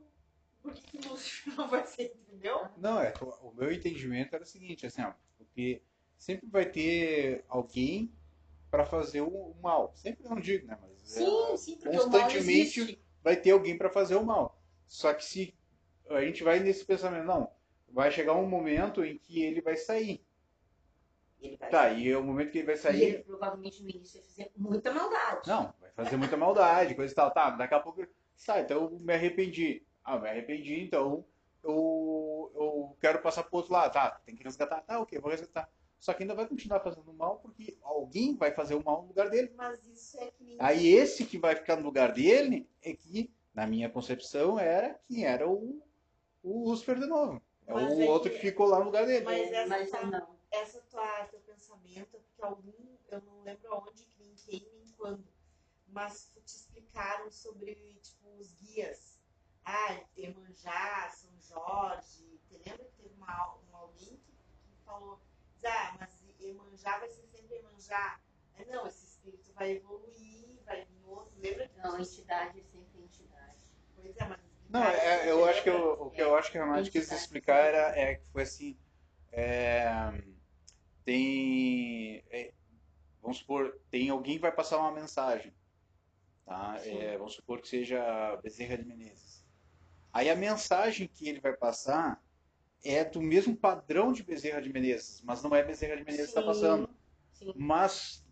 por que não, não vai ser, entendeu? Não, é, o meu entendimento era o seguinte, assim, ó, porque sempre vai ter alguém para fazer o mal. Sempre não digo, né? Mas sim, é, sim, constantemente vai ter alguém para fazer o mal. Só que se a gente vai nesse pensamento, não, vai chegar um momento em que ele vai sair. Ele vai tá, e é o momento que ele vai sair. E ele provavelmente no início vai fazer muita maldade. Não, vai fazer muita maldade, coisa e tal. Tá, daqui a pouco. Tá, então eu me arrependi. Ah, me arrependi, então eu, eu quero passar pro outro lado. Tá, tem que resgatar. Tá, ok, vou resgatar. Só que ainda vai continuar fazendo mal porque alguém vai fazer o mal no lugar dele. Mas isso é que nem... Aí esse que vai ficar no lugar dele é que, na minha concepção, era quem era o, o Lúcifer de novo. É mas o é outro que... que... ficou lá no lugar dele. Mas essa, mas, não. Essa tua, teu pensamento é porque algum, eu não lembro aonde, nem quem, nem quando, mas te explicaram sobre tipo, os guias. Ah, Emanjá, São Jorge. Te lembra que teve uma, um, alguém que, que falou ah, mas Emanjá vai ser sempre Emanjá. Não, esse espírito vai evoluir, vai vir outro. Lembra que Não, a entidade é sempre entidade. Pois é, mas. Não, é, eu acho que eu, o que eu acho que realmente quis explicar era é, que foi assim. É, tem. É, vamos supor, tem alguém que vai passar uma mensagem. Tá? É, vamos supor que seja Bezerra de Menezes. Aí a mensagem que ele vai passar é do mesmo padrão de Bezerra de Menezes, mas não é Bezerra de Menezes que está passando. Sim. Mas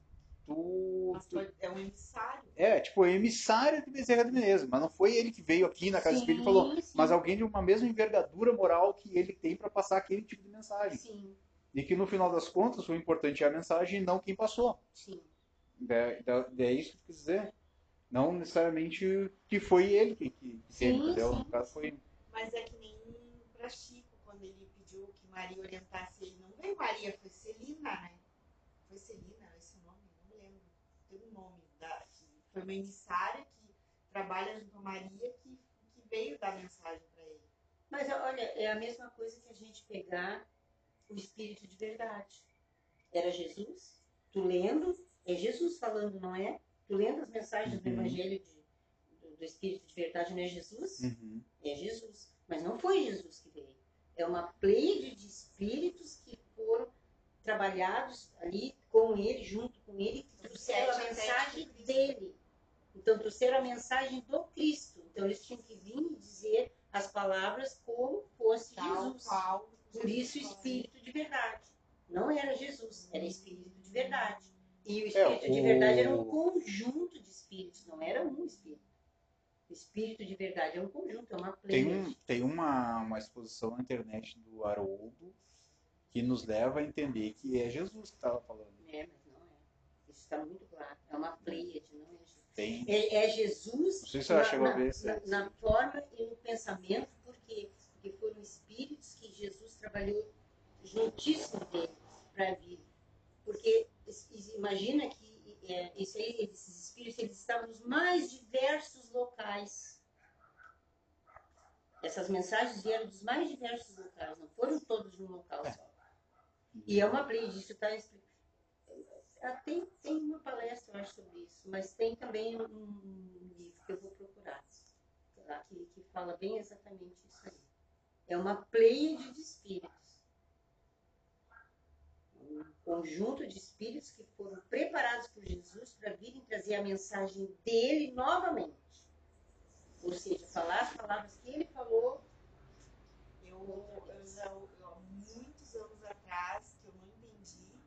tu, mas É um emissário. É, tipo, é emissário de Bezerra de Menezes, mas não foi ele que veio aqui na Casa Espírita e falou, sim. mas alguém de uma mesma envergadura moral que ele tem para passar aquele tipo de mensagem. Sim. E que no final das contas o importante é a mensagem e não quem passou. Sim. É, é, é isso que eu quis dizer. Não necessariamente que foi ele que, que, teve, entendeu? No caso foi. Mas é que nem pra Chico quando ele pediu que Maria orientasse ele, não veio Maria, foi Celina, né? Foi Celina, esse nome, não lembro. Tem um nome, da, que foi uma emissária que trabalha junto a Maria que, que veio dar mensagem para ele. Mas olha, é a mesma coisa que a gente pegar o Espírito de verdade. Era Jesus, tu lendo, é Jesus falando, não é? Tu lendo as mensagens uhum. do Evangelho de, do, do, Espírito de verdade, não é Jesus? Uhum. É Jesus. Mas não foi Jesus que veio. É uma pleide de espíritos que foram trabalhados ali com ele, junto com ele, que trouxeram a mensagem dele. Então, trouxeram a mensagem do Cristo. Então, eles tinham que vir e dizer as palavras como fosse Jesus. Por isso, Espírito de verdade. Não era Jesus, era Espírito de verdade. E o Espírito é, o... de verdade era um conjunto de espíritos, não era um espírito. Espírito de verdade é um conjunto, é uma Tem, um, tem uma, uma exposição na internet do Haroldo que nos leva a entender que é Jesus que estava falando. É, mas não é. Isso está muito claro. É uma pleiade, não é Jesus. Tem. É, é Jesus não sei se ela na, chegou a ver na, na, forma e no pensamento, porque, porque foram espíritos Jesus trabalhou juntíssimo deles para vir. Porque imagina que é, esses espíritos eles estavam nos mais diversos locais. Essas mensagens vieram dos mais diversos locais, não foram todos num local só. E é uma playlist, isso está ah, tem, tem uma palestra, eu acho, sobre isso, mas tem também um, um livro que eu vou procurar, lá, que, que fala bem exatamente isso aí. É uma pleiade de espíritos conjunto de espíritos que foram preparados por Jesus para virem trazer a mensagem dele novamente. Ou seja, falar as palavras que ele falou. Eu, eu já, eu, há muitos anos atrás, que eu não entendi,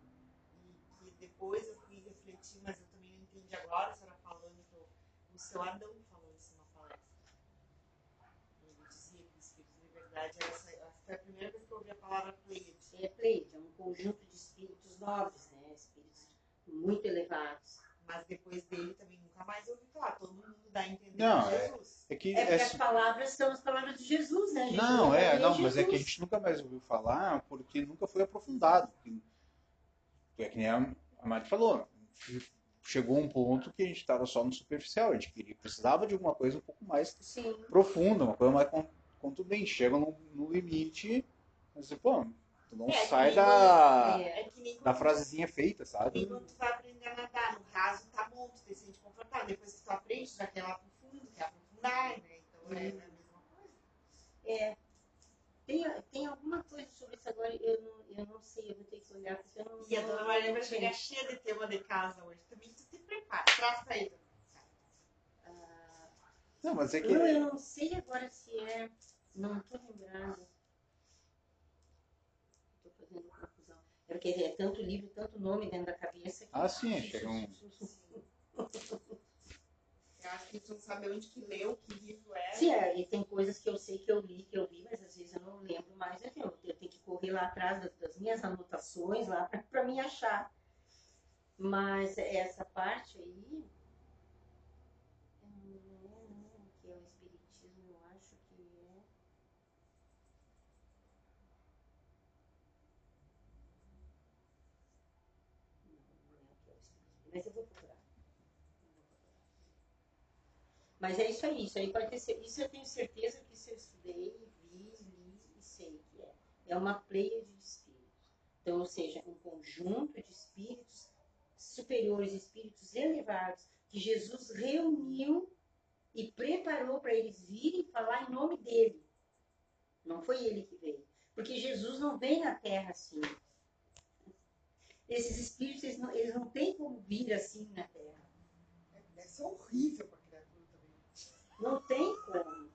depois eu fui refletir, mas eu também não entendi agora, a senhora falando que o seu Adão falou isso numa palestra. Ele dizia que o Espírito de verdade era essa, foi a primeira vez que eu ouvi a palavra Pleiade. É Pleiade, é um conjunto de espíritos nobres, né? Espíritos muito elevados. Mas depois dele também nunca mais ouvi falar. Todo mundo dá a entender Não, é Jesus. É, que É porque é- as palavras são as palavras de Jesus, né? Jesus Não, é, não, mas é que a gente nunca mais ouviu falar porque nunca foi aprofundado. Porque- É que nem a a Mari falou, chegou um ponto que a gente estava só no superficial, a gente queria, precisava de alguma coisa um pouco mais Sim. profunda, uma coisa mais con- contundente. Chega no, no limite, você, pô, tu não É, que sai da, É. É da frasezinha feita, sabe? nem quando tu vai aprender a nadar. No raso tá bom, tu te sente confortável. Depois que tu aprende, tu já quer ir lá pro fundo, quer aprofundar, né? Então é a mesma coisa. É. Tem, tem alguma coisa sobre isso agora, eu não, eu não sei, eu vou ter que olhar, porque eu não. E a dona Maria vai chegar cheia de tema de casa hoje. Também tu te prepara. Traz pra aí. Ah, Não, mas é que. não, eu não sei agora se é. Não estou lembrando. Estou fazendo confusão. É porque é tanto livro, tanto nome dentro da cabeça. Que... Ah, sim, chega um- Eu acho que tu não sabe onde que leu, que livro é. Sim, é, e tem coisas que eu sei que eu li, que eu vi, mas às vezes eu não lembro mais. Enfim, eu eu tenho que correr lá atrás das, das minhas anotações lá para me achar. Mas essa parte aí. Não é, não, que é o Espiritismo, eu acho que é. Não, não é o que é o Espiritismo, mas eu vou procurar. Mas é isso aí, isso aí pode ter Isso eu tenho certeza que isso eu estudei, vi, li e sei que é. É uma pleia de espíritos. Então, ou seja, um conjunto de espíritos superiores, espíritos elevados, que Jesus reuniu e preparou para eles virem falar em nome dele. Não foi ele que veio. Porque Jesus não vem na terra assim. Esses espíritos, eles não, eles não têm como vir assim na terra. Deve ser horrível pra criatura também. Não tem como.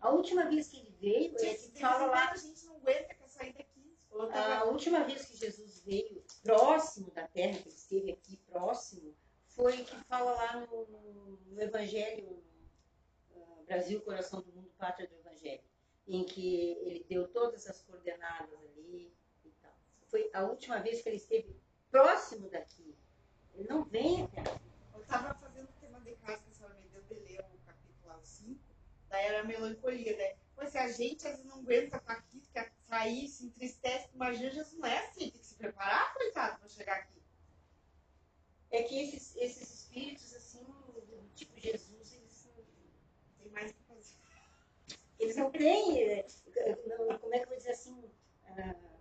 A última vez que ele veio, é que fala lá. A gente não aguenta quer sair daqui. Tá A última vez que Jesus veio próximo da terra, que ele esteve aqui próximo, foi que fala lá no, no- no Evangelho, ah, Brasil, Coração do Mundo, Pátria do Evangelho, em que ele deu todas as coordenadas ali. Foi a última vez que ele esteve próximo daqui. Ele não vem até aqui. Eu tava fazendo o tema de casa que a senhora me deu de ler o capítulo lá, o 5, daí era a melancolia, né? Pois se a gente às vezes não aguenta estar aqui, quer sair, se entristece, imagina Jesus não é assim, tem que se preparar, coitado, pra chegar aqui. É que esses, esses espíritos, assim, tipo Jesus, eles não- Tem mais o que fazer. Eles não têm, não- como é que eu vou dizer assim, ah,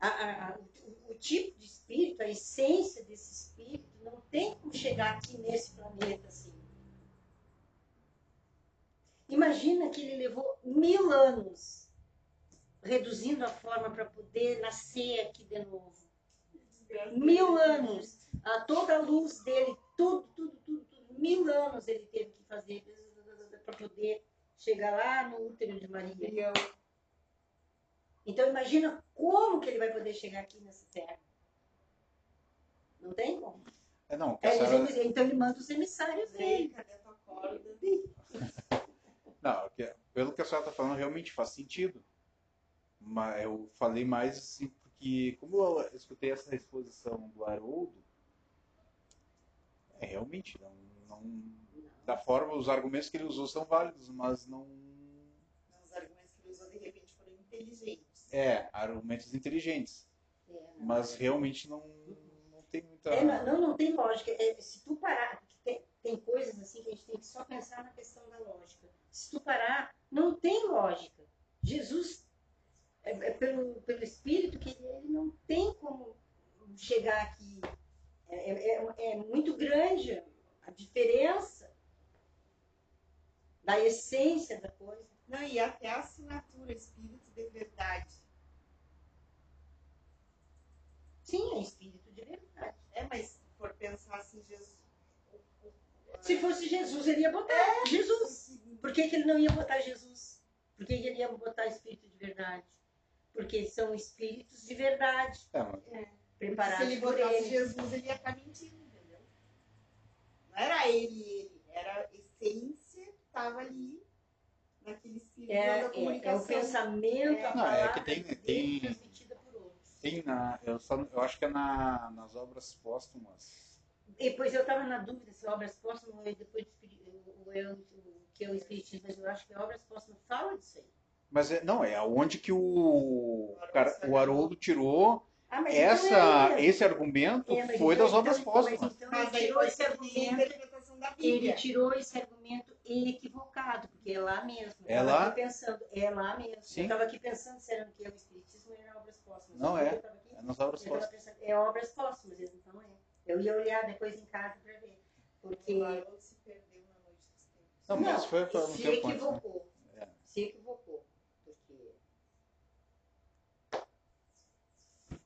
a- a- o, o tipo de espírito, a essência desse espírito, não tem como chegar aqui nesse planeta assim. Imagina que ele levou mil anos reduzindo a forma para poder nascer aqui de novo. Mil anos. A toda a luz dele, tudo, tudo, tudo, tudo. Mil anos ele teve que fazer para poder chegar lá no útero de Maria. Então imagina como que ele vai poder chegar aqui nessa terra. Não tem como. É, não, É, senhora- eles- então ele manda os emissários dele. cadê a tua corda? Não, que- pelo que a senhora está falando, realmente faz sentido. Mas eu falei mais assim, porque como eu escutei essa exposição do Haroldo, é realmente, não, não- da forma, os argumentos que ele usou são válidos, mas não. Os argumentos que ele usou de repente foram inteligentes. É, argumentos inteligentes. É. Mas realmente não, não tem muita. É, não, não, tem lógica. É, se tu parar, tem, tem coisas assim que a gente tem que só pensar na questão da lógica. Se tu parar, não tem lógica. Jesus, é, é pelo, pelo Espírito, que ele não tem como chegar aqui. É, é- é- é muito grande a diferença da essência da coisa. Não, e até a assinatura Espírito de Verdade. Sim, é Espírito de verdade. É, mas se for pensar assim, Jesus. Se fosse Jesus, ele ia botar Jesus. o- Por que, que ele não ia botar Jesus? Por que, que ele ia botar Espírito de verdade? porque são espíritos de verdade. É. É. Preparados Se ele por botasse ele. Jesus, ele ia estar mentindo, entendeu? Não era ele, ele. Era a essência que estava ali naquele espírito É, da é, é o comunicação. pensamento, É. a Não, é palavra que tem- tem- Tem na, eu, só, eu acho que é na, nas obras póstumas. Depois eu estava na dúvida se obras póstumas ou depois o, eu, o que é o Espiritismo, mas eu acho que obras póstumas fala disso aí. Mas é, não, é onde que o, o Haroldo tirou Ah, mas essa, então é esse argumento É, foi então- das obras então- póstumas. Mas então Mas ele tirou esse argumento, ele tirou esse argumento equivocado, porque é lá mesmo. Eu É lá? aqui pensando, é lá mesmo. Sim. Eu estava aqui pensando se era o que é o Espiritismo ou era obras póstumas. Não é. aqui- É nas obras póstumas. pensando, é obras póstumas, então é. Eu ia olhar depois em casa para ver. Porque O se perdeu na noite dos tempos. Não, mas foi, foi um se tempo antes. né? equivocou. É. Se equivocou. Porque...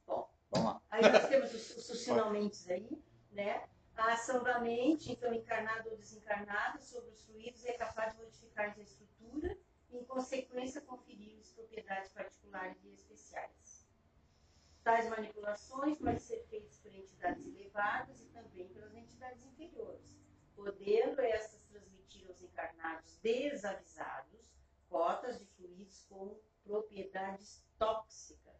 Bom, Vamos lá. Aí nós temos os, os funcionamentos aí, né? A ação da mente, então encarnada ou desencarnada, sobre os fluidos é capaz de modificar a estrutura e, em consequência, conferir-lhes propriedades particulares e especiais. Tais manipulações podem ser feitas por entidades elevadas e também pelas entidades inferiores, podendo estas transmitir aos encarnados desavisados cotas de fluidos com propriedades tóxicas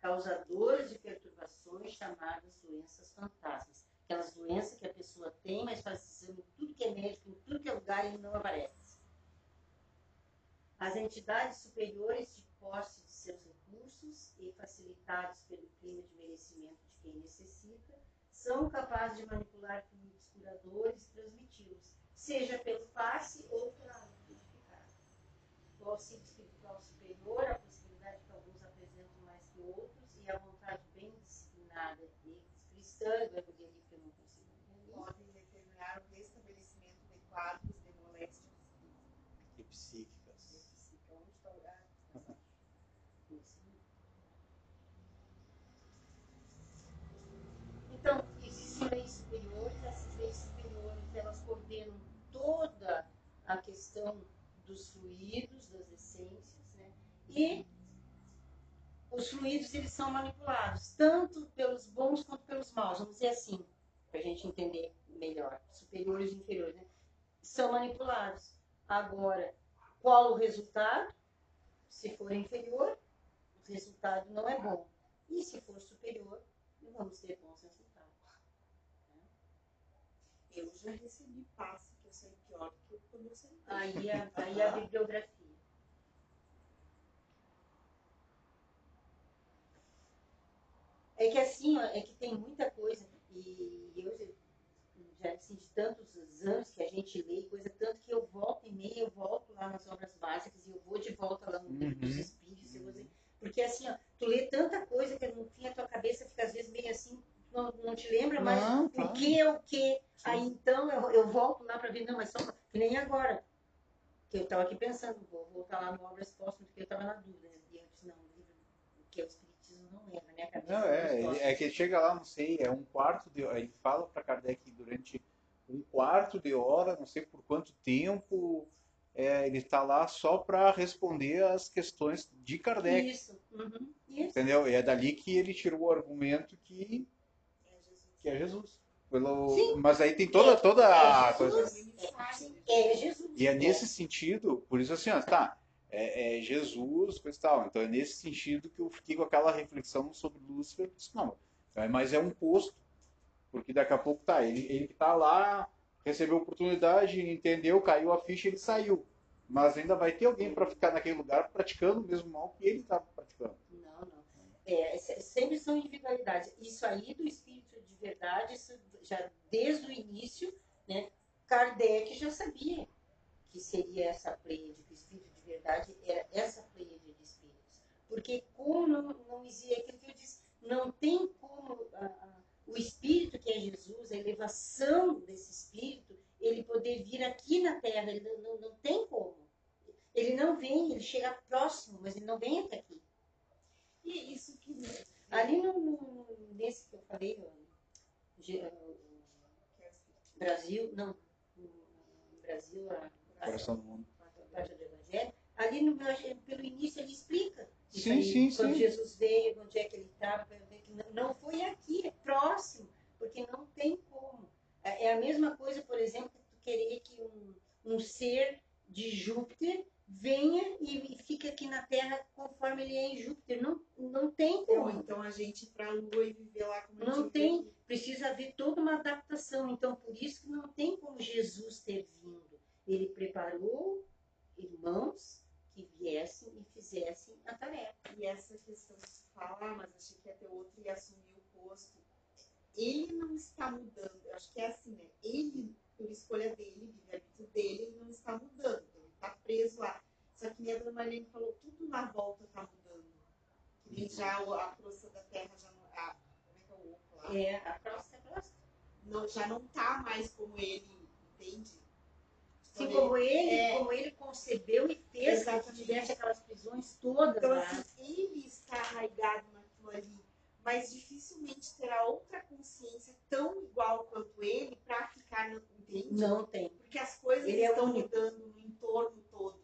causadoras de perturbações chamadas doenças fantasmas. Aquelas doenças que a pessoa tem, mas faz exame tudo que é médico, em tudo que é lugar e não aparece. As entidades superiores de posse de seus recursos e facilitados pelo clima de merecimento de quem necessita, são capazes de manipular fluidos curadores e transmiti-los, seja pelo passe ou pela água. O auxílio espiritual superior, a possibilidade que alguns apresentam mais que outros e a vontade bem disciplinada e cristã, eu vou ler ali porque eu não consigo entender. Podem determinar o restabelecimento de quadros de moléstias físicas. E psíquicas. Onde está o lugar? Isso. Então, existem leis superiores, essas leis superiores elas coordenam toda a questão dos fluidos, das essências, né? E os fluidos eles são manipulados tanto pelos bons quanto pelos maus, vamos dizer assim, para a gente entender melhor, superiores e inferiores, né? São manipulados. Agora, qual o resultado? Se for inferior, o resultado não é bom. E se for superior, não vamos ter bons resultados. Eu já recebi passe que eu saí pior do que quando eu sentei. Aí a, aí a bibliografia. É que assim, ó, é que tem muita coisa, e eu já, assim, de tantos anos que a gente lê, coisa tanto que eu volto e meia, eu volto lá nas obras básicas e eu vou de volta lá no livro dos Uhum. espíritos, eu dizer- porque assim, ó, tu lê tanta coisa que no fim a tua cabeça fica às vezes meio assim, não, não te lembra mais Não, o que é o que. Aí então eu, eu volto lá para ver, não, mas só que nem agora. Que eu estava aqui pensando, vou voltar lá no Obras Póstumas, porque eu estava na dúvida. né? E eu disse, não, o livro, o que é o Não é, na minha cabeça. Não, Obras é, é que chega lá, não sei, é um quarto de Ele fala para Kardec durante um quarto de hora, não sei por quanto tempo, é, ele está lá só para responder as questões de Kardec. Isso, uhum, isso. Entendeu? E é dali que ele tirou o argumento que, É Jesus. que é Jesus. Pelo... Sim. Mas aí tem toda, toda a É coisa. Jesus. É, sim, é Jesus. E é nesse sentido, por isso assim, ó, tá, é, é Jesus, coisa e tal. Então é nesse sentido que eu fiquei com aquela reflexão sobre Lúcifer. Disse, não, é, mas é um posto, porque daqui a pouco tá, ele, ele tá lá, recebeu oportunidade, entendeu, caiu a ficha, ele saiu. Mas ainda vai ter alguém para ficar naquele lugar praticando o mesmo mal que ele estava praticando. Não, não. É, se- sempre são individualidades. Isso aí do espírito de verdade, isso já desde o início, né, Kardec já sabia que seria essa pleiade, que o espírito verdade era essa pleiade de espíritos. Porque como não, não existe aquilo que eu disse, não tem como a- a- o espírito que é Jesus, a elevação desse espírito, ele poder vir aqui na Terra, ele não, não, não tem como. Ele não vem, ele chega próximo, mas ele não vem até aqui. E isso que. Ali no, no- nesse que eu falei, o, Brasil, não, Brasil, a, a, a página do Evangelho, ali no, meu- pelo início ele explica Sim, aí, sim, quando sim. Jesus veio, onde é que ele estava, não foi aqui, é próximo, porque não tem como. É, é a mesma coisa, por exemplo, que tu querer que um, um ser de Júpiter venha e, fique aqui na Terra conforme ele é em Júpiter. Não, não tem como. Então a gente ir para a Lua e viver lá como Não tem, aqui. precisa haver toda uma adaptação. Então por isso que não tem como Jesus ter vindo. Ele preparou irmãos que viessem e fizessem a tarefa. E essa questão que se fala, ah, mas achei que ia ter outro e assumir o posto. Ele não está mudando. Eu acho que é assim, né? Ele, por escolha dele, livre-arbítrio dele, ele não está mudando. Ele está preso lá. Só que nem a dona Marlene falou, tudo na volta está mudando. Que nem já a crosta da terra já não. A, como é que é o lá? É, a crosta é a crosta. Não, já não está mais como ele, entende? Assim como ele, é, como ele concebeu e fez que tivesse aquelas prisões todas. Então, assim, ele está arraigado naquilo ali, mas dificilmente terá outra consciência tão igual quanto ele para ficar no entende? Não tem. Porque as coisas ele é estão é mudando no entorno todo.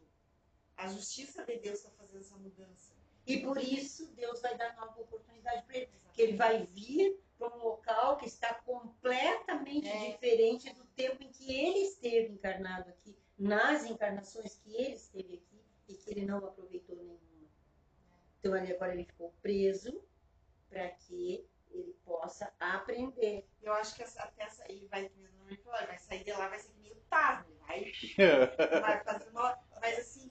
A justiça de Deus está fazendo essa mudança. E por isso Deus vai dar nova oportunidade para ele. Que ele vai vir para um local que está completamente é. diferente do tempo em que ele esteve encarnado aqui, nas encarnações que ele esteve aqui e que ele não aproveitou nenhuma. Então ali agora ele ficou preso para que ele possa aprender. Eu acho que até essa, ele vai, vai sair de lá, vai ser que nem o Taz, vai, vai fazer uma. Mas assim,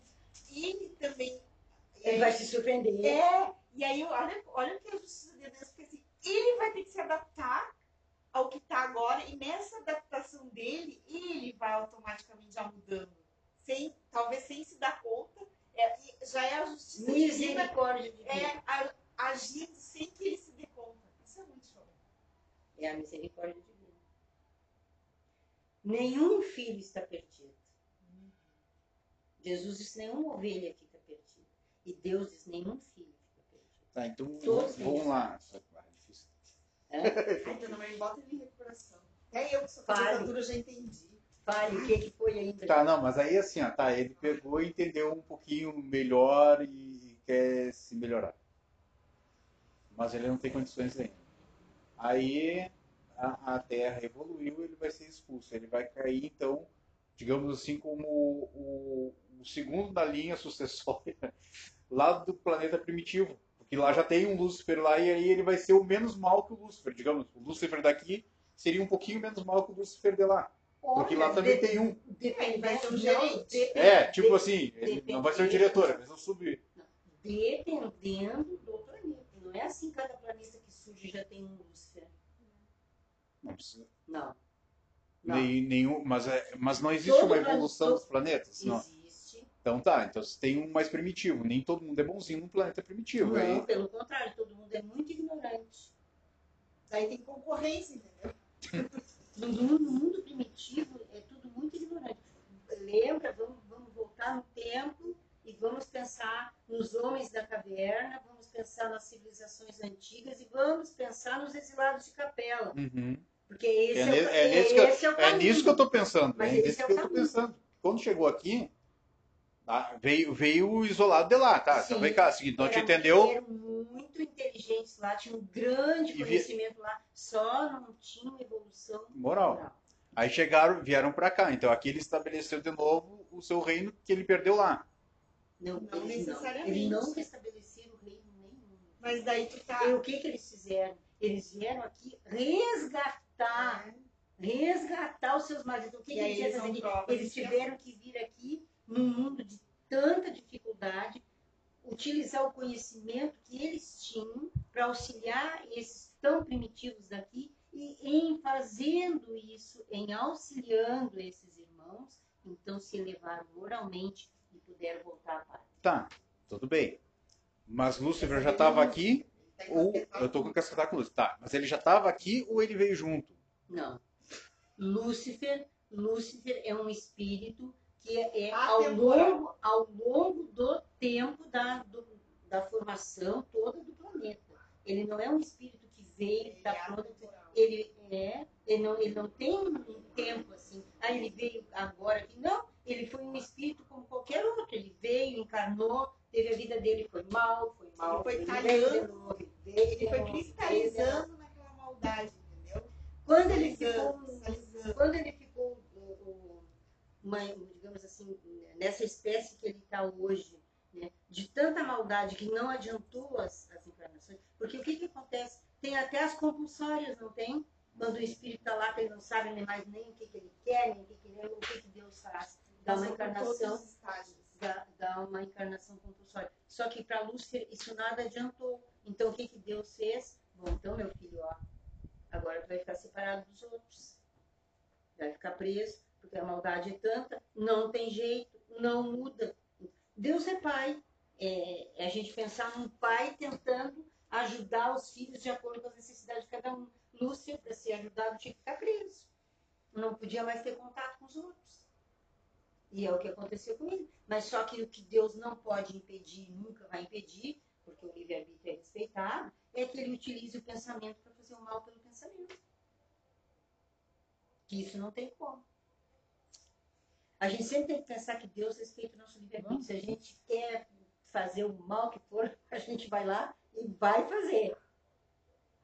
ele também. Ele vai se surpreender. É, e aí olha, olha o que a justiça de Deus, porque assim, ele vai ter que se adaptar ao que está agora e nessa adaptação dele, ele vai automaticamente já mudando. Sem, talvez sem se dar conta, é, já é a justiça Misericórdia divina, é a, agindo sem que ele se dê conta. Isso é muito show. É a misericórdia divina. Nenhum filho está perdido. Jesus disse: nenhuma ovelha fica perdida. E Deus diz: nenhum filho fica perdido. Tá, então Todos vamos lá. É? Ai, dona Maria, bota ele em recuperação. Até eu que sou professora já entendi. Fale, o que, que foi ainda? Tá, não, mas aí assim, ó, tá, ele pegou e entendeu um pouquinho melhor e quer se melhorar. Mas ele não tem condições ainda. Aí a, a Terra evoluiu, ele vai ser expulso. Ele vai cair, então, digamos assim, como o, o, o segundo da linha sucessória lá do planeta primitivo. Porque lá já tem um Lúcifer lá e aí ele vai ser o menos mal que o Lúcifer. Digamos, o Lúcifer daqui seria um pouquinho menos mal que o Lúcifer de lá. Porque lá também tem um. Depende, vai ser um gerente. É, tipo assim, ele não vai ser o diretor, vai ser o sub. Dependendo do planeta. Não é assim cada planeta que surge já tem um Lúcifer. Não precisa. Não. não. nenhum, mas, é, mas não existe Todo uma evolução dos planetas? Não. Então tá, então se tem um mais primitivo. Nem todo mundo é bonzinho num planeta primitivo. Não, aí... pelo contrário, todo mundo é muito ignorante. Daí tem concorrência, entendeu? no, mundo, no mundo primitivo é tudo muito ignorante. Lembra, vamos, vamos voltar no tempo e vamos pensar nos homens da caverna, vamos pensar nas civilizações antigas e vamos pensar nos exilados de capela. Uhum. Porque esse é, é, é, é, esse é, o, é, nisso que eu estou pensando. Mas é nisso que eu estou pensando. Quando chegou aqui, ah, veio, veio isolado de lá, tá? Então Sim, então vem cá, seguinte, não te entendeu? Eram muito inteligentes lá, tinham um grande conhecimento lá, só não tinham evolução moral. moral. Aí chegaram, vieram para cá. Então aqui ele estabeleceu de novo o seu reino que ele perdeu lá. Não, não necessariamente. Eles não restabeleceram o reino nenhum. Mas daí tu tá. E o que que eles fizeram? Eles vieram aqui resgatar, é. resgatar os seus maridos. O que, que eles iam fazer? Eles tiveram que vir aqui num mundo de tanta dificuldade, utilizar o conhecimento que eles tinham para auxiliar esses tão primitivos daqui e em fazendo isso, em auxiliando esses irmãos, então se elevaram moralmente e puderam voltar à paz. Tá, tudo bem. Mas Lúcifer já estava aqui, ou eu estou com o cascatar com Lúcifer. Tá, mas ele já estava aqui ou ele veio junto? Não. Lúcifer, Lúcifer é um espírito que é, é ao, longo, ao longo do tempo da, do, da formação toda do planeta. Ele não é um espírito que veio, está é pronto. Ele é, ele não, ele não tem um tempo assim. Ah, ele veio agora aqui. Não, ele foi um espírito como qualquer outro. Ele veio encarnou, teve a vida dele, foi mal, foi mal. Ele foi ele talhando, ele foi cristalizando naquela maldade, entendeu? Quando ele ficou, quando ele ficou uma, digamos assim, nessa espécie que ele está hoje, né, de tanta maldade que não adiantou as, as encarnações, porque o que, que acontece? Tem até as compulsórias, não tem? Quando o espírito está lá, que ele não sabe nem mais nem o que, que ele quer, nem o que, que, ele, o que, que Deus faz. Dá uma encarnação, dá, dá uma encarnação compulsória. Só que para Lúcifer isso nada adiantou. Então o que, que Deus fez? Bom, então meu filho, ó, agora tu vai ficar separado dos outros. Vai ficar preso, porque a maldade é tanta, não tem jeito, não muda. Deus é pai. É, é a gente pensar num pai tentando ajudar os filhos de acordo com as necessidades de cada um. Lúcia, para ser ajudado, tinha que ficar preso. Não podia mais ter contato com os outros. E é o que aconteceu com ele. Mas só que o que Deus não pode impedir, nunca vai impedir, porque o livre-arbítrio é respeitado, é que ele utilize o pensamento para fazer o mal pelo pensamento. Que isso não tem como. A gente sempre tem que pensar que Deus respeita o nosso livre-arbítrio. Se a gente quer fazer o mal que for, a gente vai lá e vai fazer.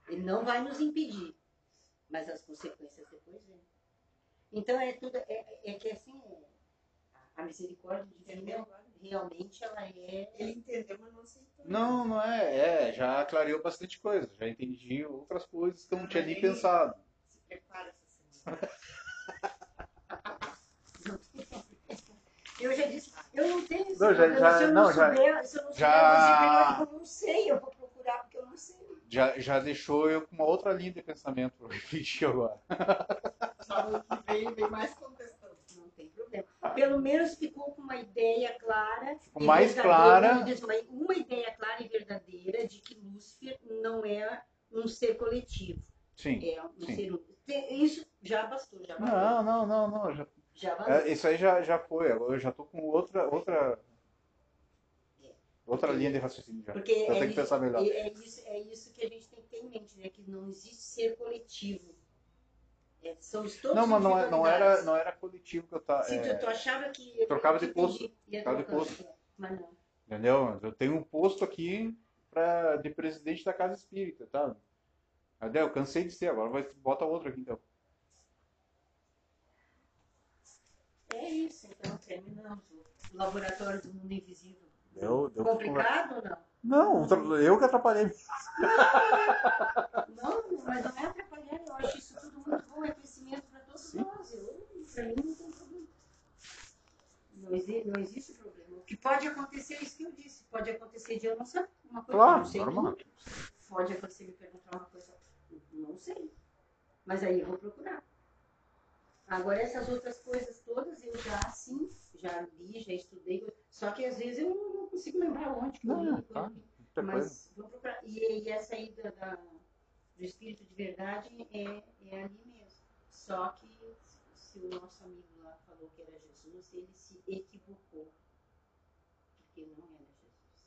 Ele não vai nos impedir. Mas as consequências depois vêm. Então é tudo. É, é que assim, a misericórdia divina realmente ela é. Ele entendeu, mas não aceitou. Não, não é. É, já clareou bastante coisa. Já entendi outras coisas que eu não tinha nem pensado. Se prepara essa semana. Eu já disse, eu não tenho esse não, já, já, se eu não, não já, souber, se eu não já, souber, eu não sei, eu vou procurar porque eu não sei. Já, já deixou eu com uma outra linha de pensamento para refletir agora. Só que vem, vem mais contestando. Não tem problema. Pelo menos ficou com uma ideia clara. Ficou mais clara. Uma ideia clara e verdadeira de que Lúcifer não é um ser coletivo. Sim. É um sim. ser. Isso já bastou, já bastou. Não, não, não, não. Já já é, isso aí já, já foi. Agora eu já tô com outra outra é. outra linha de raciocínio já. Porque eu é, tenho que pensar melhor. É, isso, é isso que a gente tem que ter em mente, né? Que não existe ser coletivo. É, somos todos Não, mas não, é, não era não era coletivo que eu tava. Se é, tu, tu achava que trocava de posto, trocava de posto. É, mas não. Entendeu? Eu tenho um posto aqui para de presidente da casa espírita, tá? Eu cansei de ser, agora vai bota outro aqui então. É isso, então terminamos o laboratório do mundo invisível. Deu, deu Complicado ou não? Não, eu que atrapalhei. Não, mas não é atrapalhar, eu acho isso tudo muito bom, é crescimento para todos Sim. nós. Eu, pra mim não tem problema. Não existe, não existe problema. O que pode acontecer é isso que eu disse. Pode acontecer de eu não saber uma coisa claro, não sei. Normal. Pode acontecer me perguntar uma coisa, não sei. Mas aí eu vou procurar. Agora, essas outras coisas todas eu já, sim, já li, já estudei, só que às vezes eu não consigo lembrar onde que eu li. Tá, mas vou procurar. E, e essa aí da, da, do Espírito de Verdade é, é ali mesmo. Só que se o nosso amigo lá falou que era Jesus, ele se equivocou. Porque não era Jesus.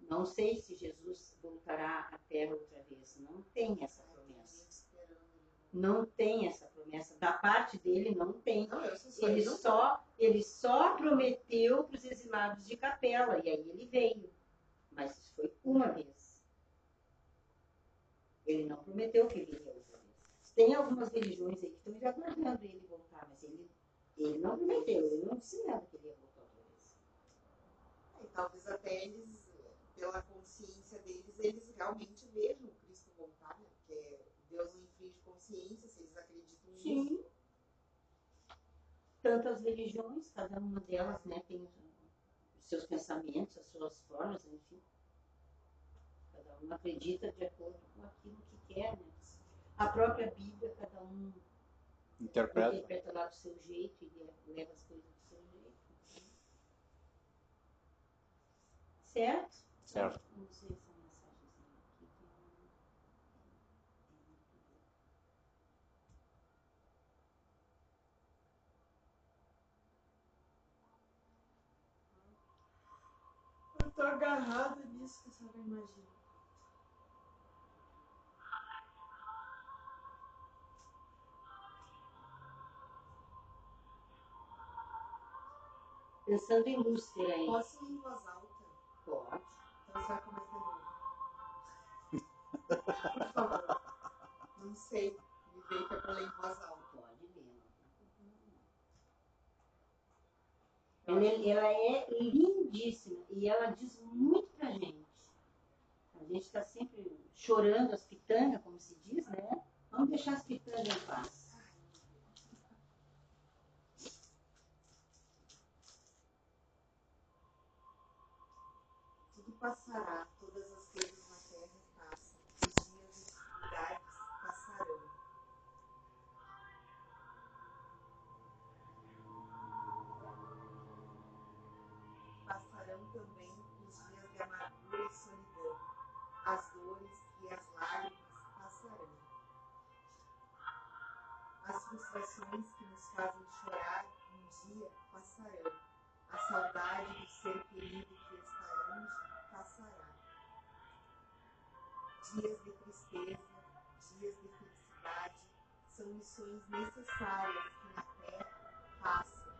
Não sei se Jesus voltará à Terra outra vez. Não tem essa não tem essa promessa. Da parte dele, não tem. Não, ele, só, ele só prometeu para os exilados de capela, e aí ele veio. Mas isso foi uma vez. Ele não prometeu que viria outra vez. Tem algumas religiões aí que estão aguardando ele voltar, mas ele, ele não prometeu, ele não disse nada que ele ia voltar outra vez. E talvez até eles, pela consciência deles, eles realmente vejam Cristo voltar, né? Porque Deus não ciência, se eles acreditam nisso. Sim. Tantas religiões, cada uma delas né, tem os seus pensamentos, as suas formas, enfim. Cada um acredita de acordo com aquilo que quer, né? A própria Bíblia, cada um interpreta, interpreta lá do seu jeito e leva as coisas do seu jeito. Certo? Certo. Não sei tô agarrada nisso que a senhora imagina. pensando em Lúcifer aí. Posso ir em voz alta? Pode. Então você vai cometer novo. Por favor. Não sei. Me veio que é pra ler em voz alta. Pode ler. Ela, é lindíssima e ela diz muito pra gente. A gente está sempre chorando as pitangas, como se diz, né? Vamos deixar as pitangas em paz. Tudo passará, Frustrações que nos fazem chorar um dia passarão. A saudade do ser querido que está longe passará. Dias de tristeza, dias de felicidade são lições necessárias que na terra passam,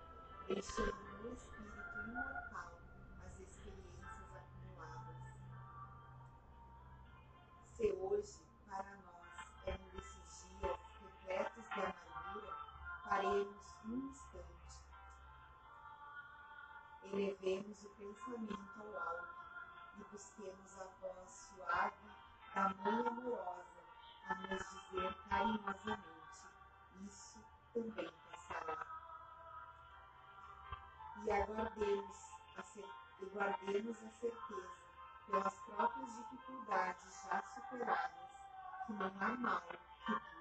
deixando no espírito imortal paremos um instante. Elevemos o pensamento ao alto e busquemos a voz suave da Mãe amorosa a nos dizer carinhosamente: Isso também passará. E aguardemos a, cer e guardemos a certeza, pelas próprias dificuldades já superadas, que não há mal que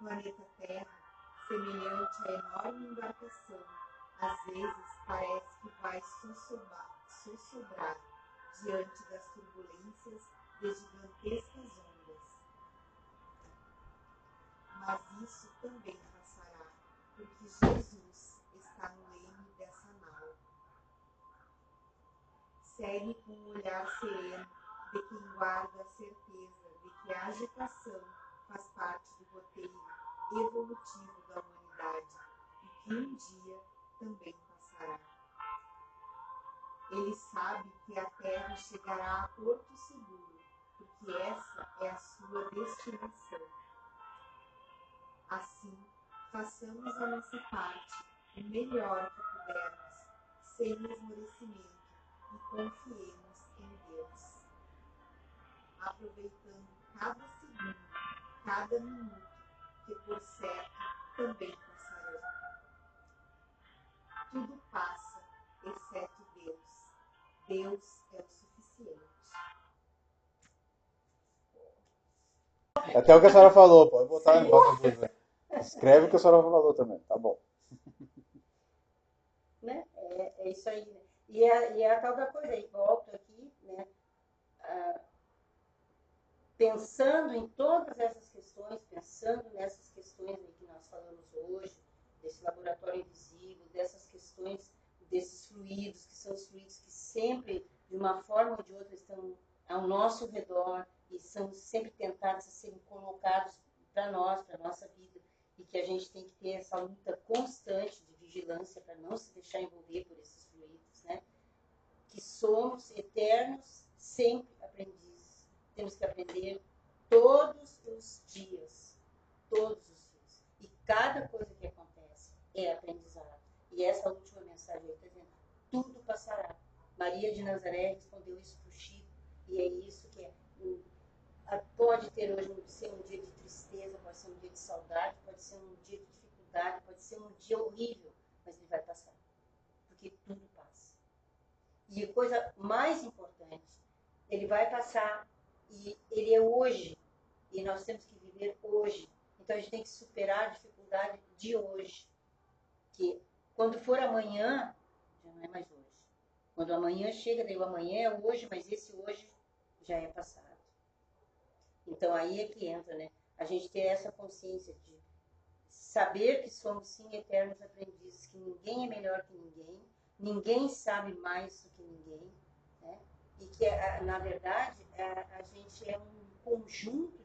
planeta Terra, semelhante à enorme embarcação, às vezes parece que vai sossobrar diante das turbulências de gigantescas ondas. Mas isso também passará, porque Jesus está no leme dessa nau. Segue com um olhar sereno de quem guarda a certeza de que a agitação faz parte do roteiro evolutivo da humanidade e que um dia também passará. Ele sabe que a Terra chegará a porto seguro, porque essa é a sua destinação. Assim, façamos a nossa parte, o melhor que pudermos, sem esmorecimento, e confiemos em Deus. Aproveitando cada cada minuto, que por certo também passarão. Tudo passa, exceto Deus. Deus é o suficiente. Até o que a senhora falou, pode botar em pauta. Escreve o que a senhora falou também, tá bom. Né? É, é isso aí. Né? E, é, e é a tal da coisa aí, volto aqui, né? Ah, pensando em todas essas questões, pensando nessas questões que nós falamos hoje, desse laboratório invisível, dessas questões desses fluidos, que são os fluidos que sempre, de uma forma ou de outra, estão ao nosso redor e são sempre tentados a serem colocados para nós, para a nossa vida, e que a gente tem que ter essa luta constante de vigilância para não se deixar envolver por esses fluidos, né? Que somos eternos, sempre aprendizes. Temos que aprender todos os dias, todos os dias. E cada coisa que acontece é aprendizado. E essa última mensagem aí está dizendo, tudo passará. Maria de Nazaré respondeu isso para o Chico, e é isso que é. Pode ter hoje um, ser um dia de tristeza, pode ser um dia de saudade, pode ser um dia de dificuldade, pode ser um dia horrível, mas ele vai passar. Porque tudo passa. E a coisa mais importante, ele vai passar e ele é hoje. E nós temos que viver hoje. Então a gente tem que superar a dificuldade de hoje. Que quando for amanhã, já não é mais hoje. Quando amanhã chega, daí o amanhã é hoje, mas esse hoje já é passado. Então aí é que entra, né? A gente ter essa consciência de saber que somos sim eternos aprendizes, que ninguém é melhor que ninguém, ninguém sabe mais do que ninguém, né? E que na verdade a gente é um conjunto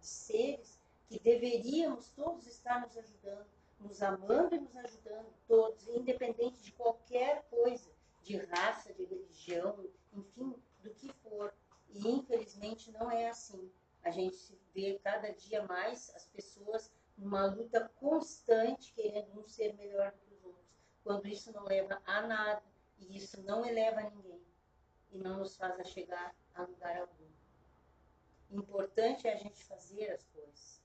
de seres que deveríamos todos estar nos ajudando, nos amando e nos ajudando, todos, independente de qualquer coisa, de raça, de religião, enfim, do que for. E infelizmente não é assim. A gente vê cada dia mais as pessoas numa luta constante querendo um ser melhor do que os outros, quando isso não leva a nada e isso não eleva ninguém e não nos faz a chegar a lugar algum. Importante é a gente fazer as coisas.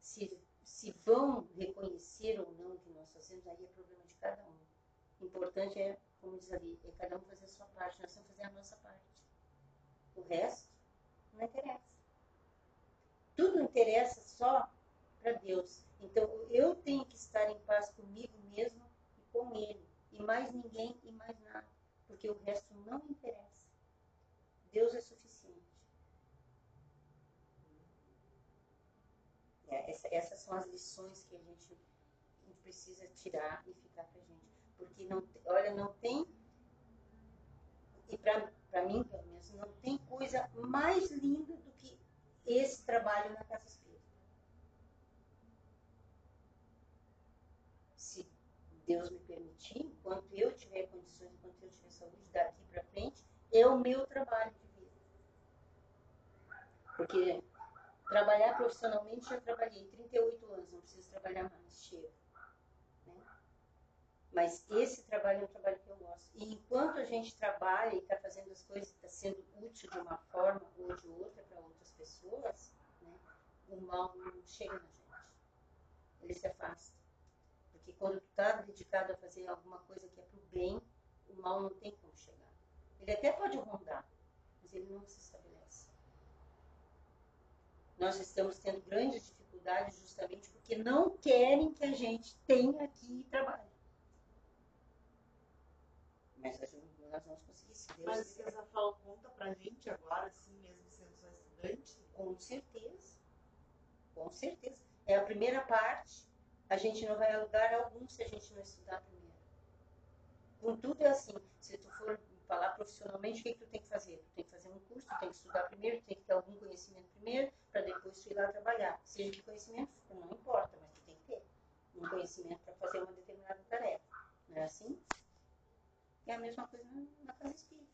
Se, se vão reconhecer ou não o que nós fazemos, aí é problema de cada um. Importante é, como diz ali, é cada um fazer a sua parte, nós temos que fazer a nossa parte. O resto não interessa. Tudo interessa só para Deus. Então eu tenho que estar em paz comigo mesmo e com Ele. E mais ninguém e mais nada. Porque o resto não interessa. Deus é suficiente. É, essa, essas são as lições que a gente, a gente precisa tirar e ficar pra gente. Porque, não, olha, não tem, e para mim, pelo menos, não tem coisa mais linda do que esse trabalho na Casa Espírita. Se Deus me permitir, enquanto eu tiver condições, enquanto eu tiver saúde, daqui para frente, é o meu trabalho de vida. Porque trabalhar profissionalmente já trabalhei 38 anos, não preciso trabalhar mais, chego. Né? Mas esse trabalho é um trabalho que eu gosto. E enquanto a gente trabalha e está fazendo as coisas, está sendo útil de uma forma ou de outra para outras pessoas, né, o mal não chega na gente. Ele se afasta. Porque quando tu está dedicado a fazer alguma coisa que é para o bem, o mal não tem como chegar. Ele até pode rondar, mas ele não se estabelece. Nós estamos tendo grandes dificuldades justamente porque não querem que a gente tenha aqui e trabalhe. Mas nós vamos conseguir, se Deus Mas você já falou conta pra gente agora, assim, mesmo sendo só estudante? Com certeza. Com certeza. É a primeira parte. A gente não vai a lugar algum se a gente não estudar primeiro. Com tudo é assim. Se tu for falar profissionalmente, o que, que tu tem que fazer? Tu tem que fazer um curso, tu tem que estudar primeiro, tu tem que ter algum conhecimento primeiro, para depois tu ir lá trabalhar. Seja que conhecimento não importa, mas tu tem que ter um conhecimento para fazer uma determinada tarefa. Não é assim? É a mesma coisa na, casa espírita.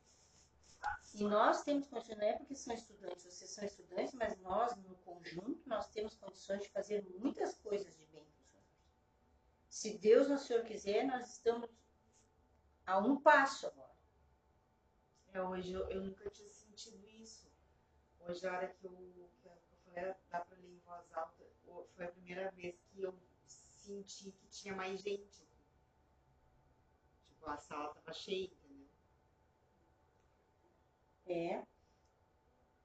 E nós temos condições, não é porque são estudantes, vocês são estudantes, mas nós, no conjunto, nós temos condições de fazer muitas coisas de bem para os outros. Se Deus, no Senhor quiser, nós estamos a um passo agora. É, hoje eu, eu nunca tinha sentido isso. Hoje, a hora que eu, que eu falei, dá para ler em voz alta, foi a primeira vez que eu senti que tinha mais gente. Tipo, a sala estava cheia, entendeu? É.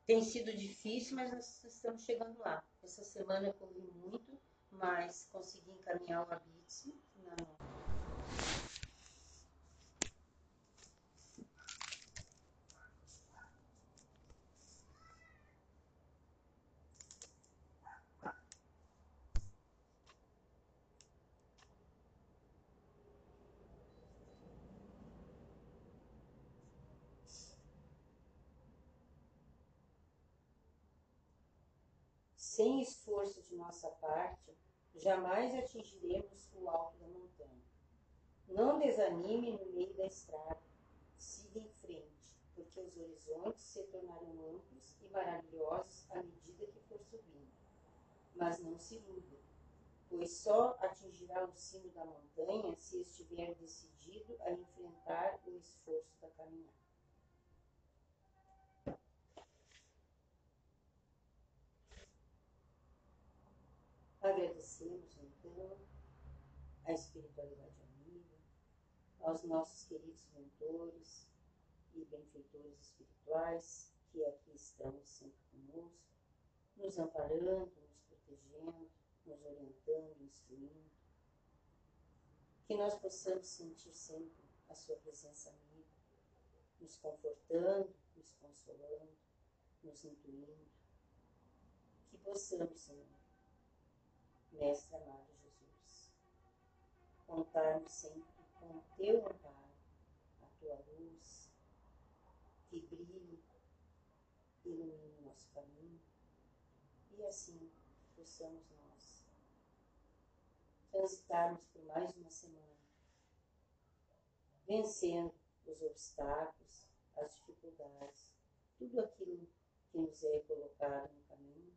Tem sido difícil, mas nós estamos chegando lá. Essa semana eu corri muito, mas consegui encaminhar o Abitse na Sem esforço de nossa parte, jamais atingiremos o alto da montanha. Não desanime no meio da estrada, siga em frente, porque os horizontes se tornarão amplos e maravilhosos à medida que for subindo. Mas não se iluda, pois só atingirá o cimo da montanha se estiver decidido a enfrentar o esforço da caminhada. Agradecemos, então, a espiritualidade amiga, aos nossos queridos mentores e benfeitores espirituais que aqui estão sempre conosco, nos amparando, nos protegendo, nos orientando, instruindo. Que nós possamos sentir sempre a Sua presença amiga, nos confortando, nos consolando, nos intuindo. Que possamos, Senhor, Mestre amado Jesus, contar-nos sempre com o teu amparo, a tua luz, que brilhe, ilumine o nosso caminho, e assim possamos nós transitarmos por mais uma semana, vencendo os obstáculos, as dificuldades, tudo aquilo que nos é colocado no caminho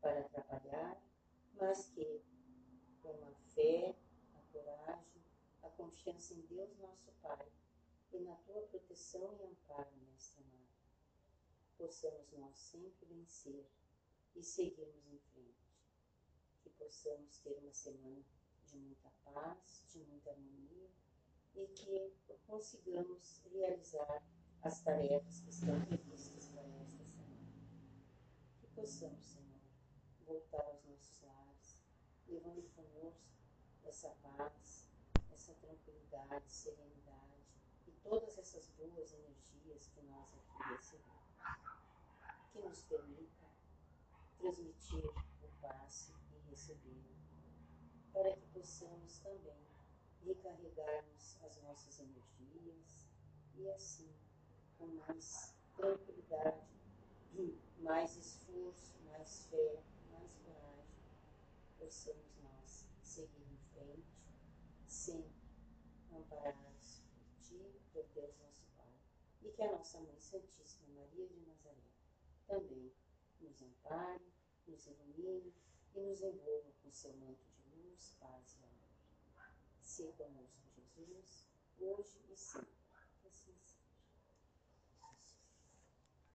para atrapalhar, mas que com a fé, a coragem, a confiança em Deus nosso Pai e na tua proteção e amparo, Mestre amado, possamos nós sempre vencer e seguirmos em frente. Que possamos ter uma semana de muita paz, de muita harmonia e que consigamos realizar as tarefas que estão previstas para esta semana. Que possamos, Senhor, voltar aos levando conosco essa paz, essa tranquilidade, serenidade e todas essas boas energias que nós aqui recebemos. Que nos permita transmitir o passe e recebê-lo, para que possamos também recarregarmos as nossas energias e assim, com mais tranquilidade, mais esforço, mais fé, possamos nós seguir em frente, sempre amparados por Ti, por Deus nosso Pai, e que a nossa Mãe Santíssima Maria de Nazaré também nos ampare, nos ilumine e nos envolva com seu manto de luz, paz e amor. Se conosco, Jesus, hoje e sempre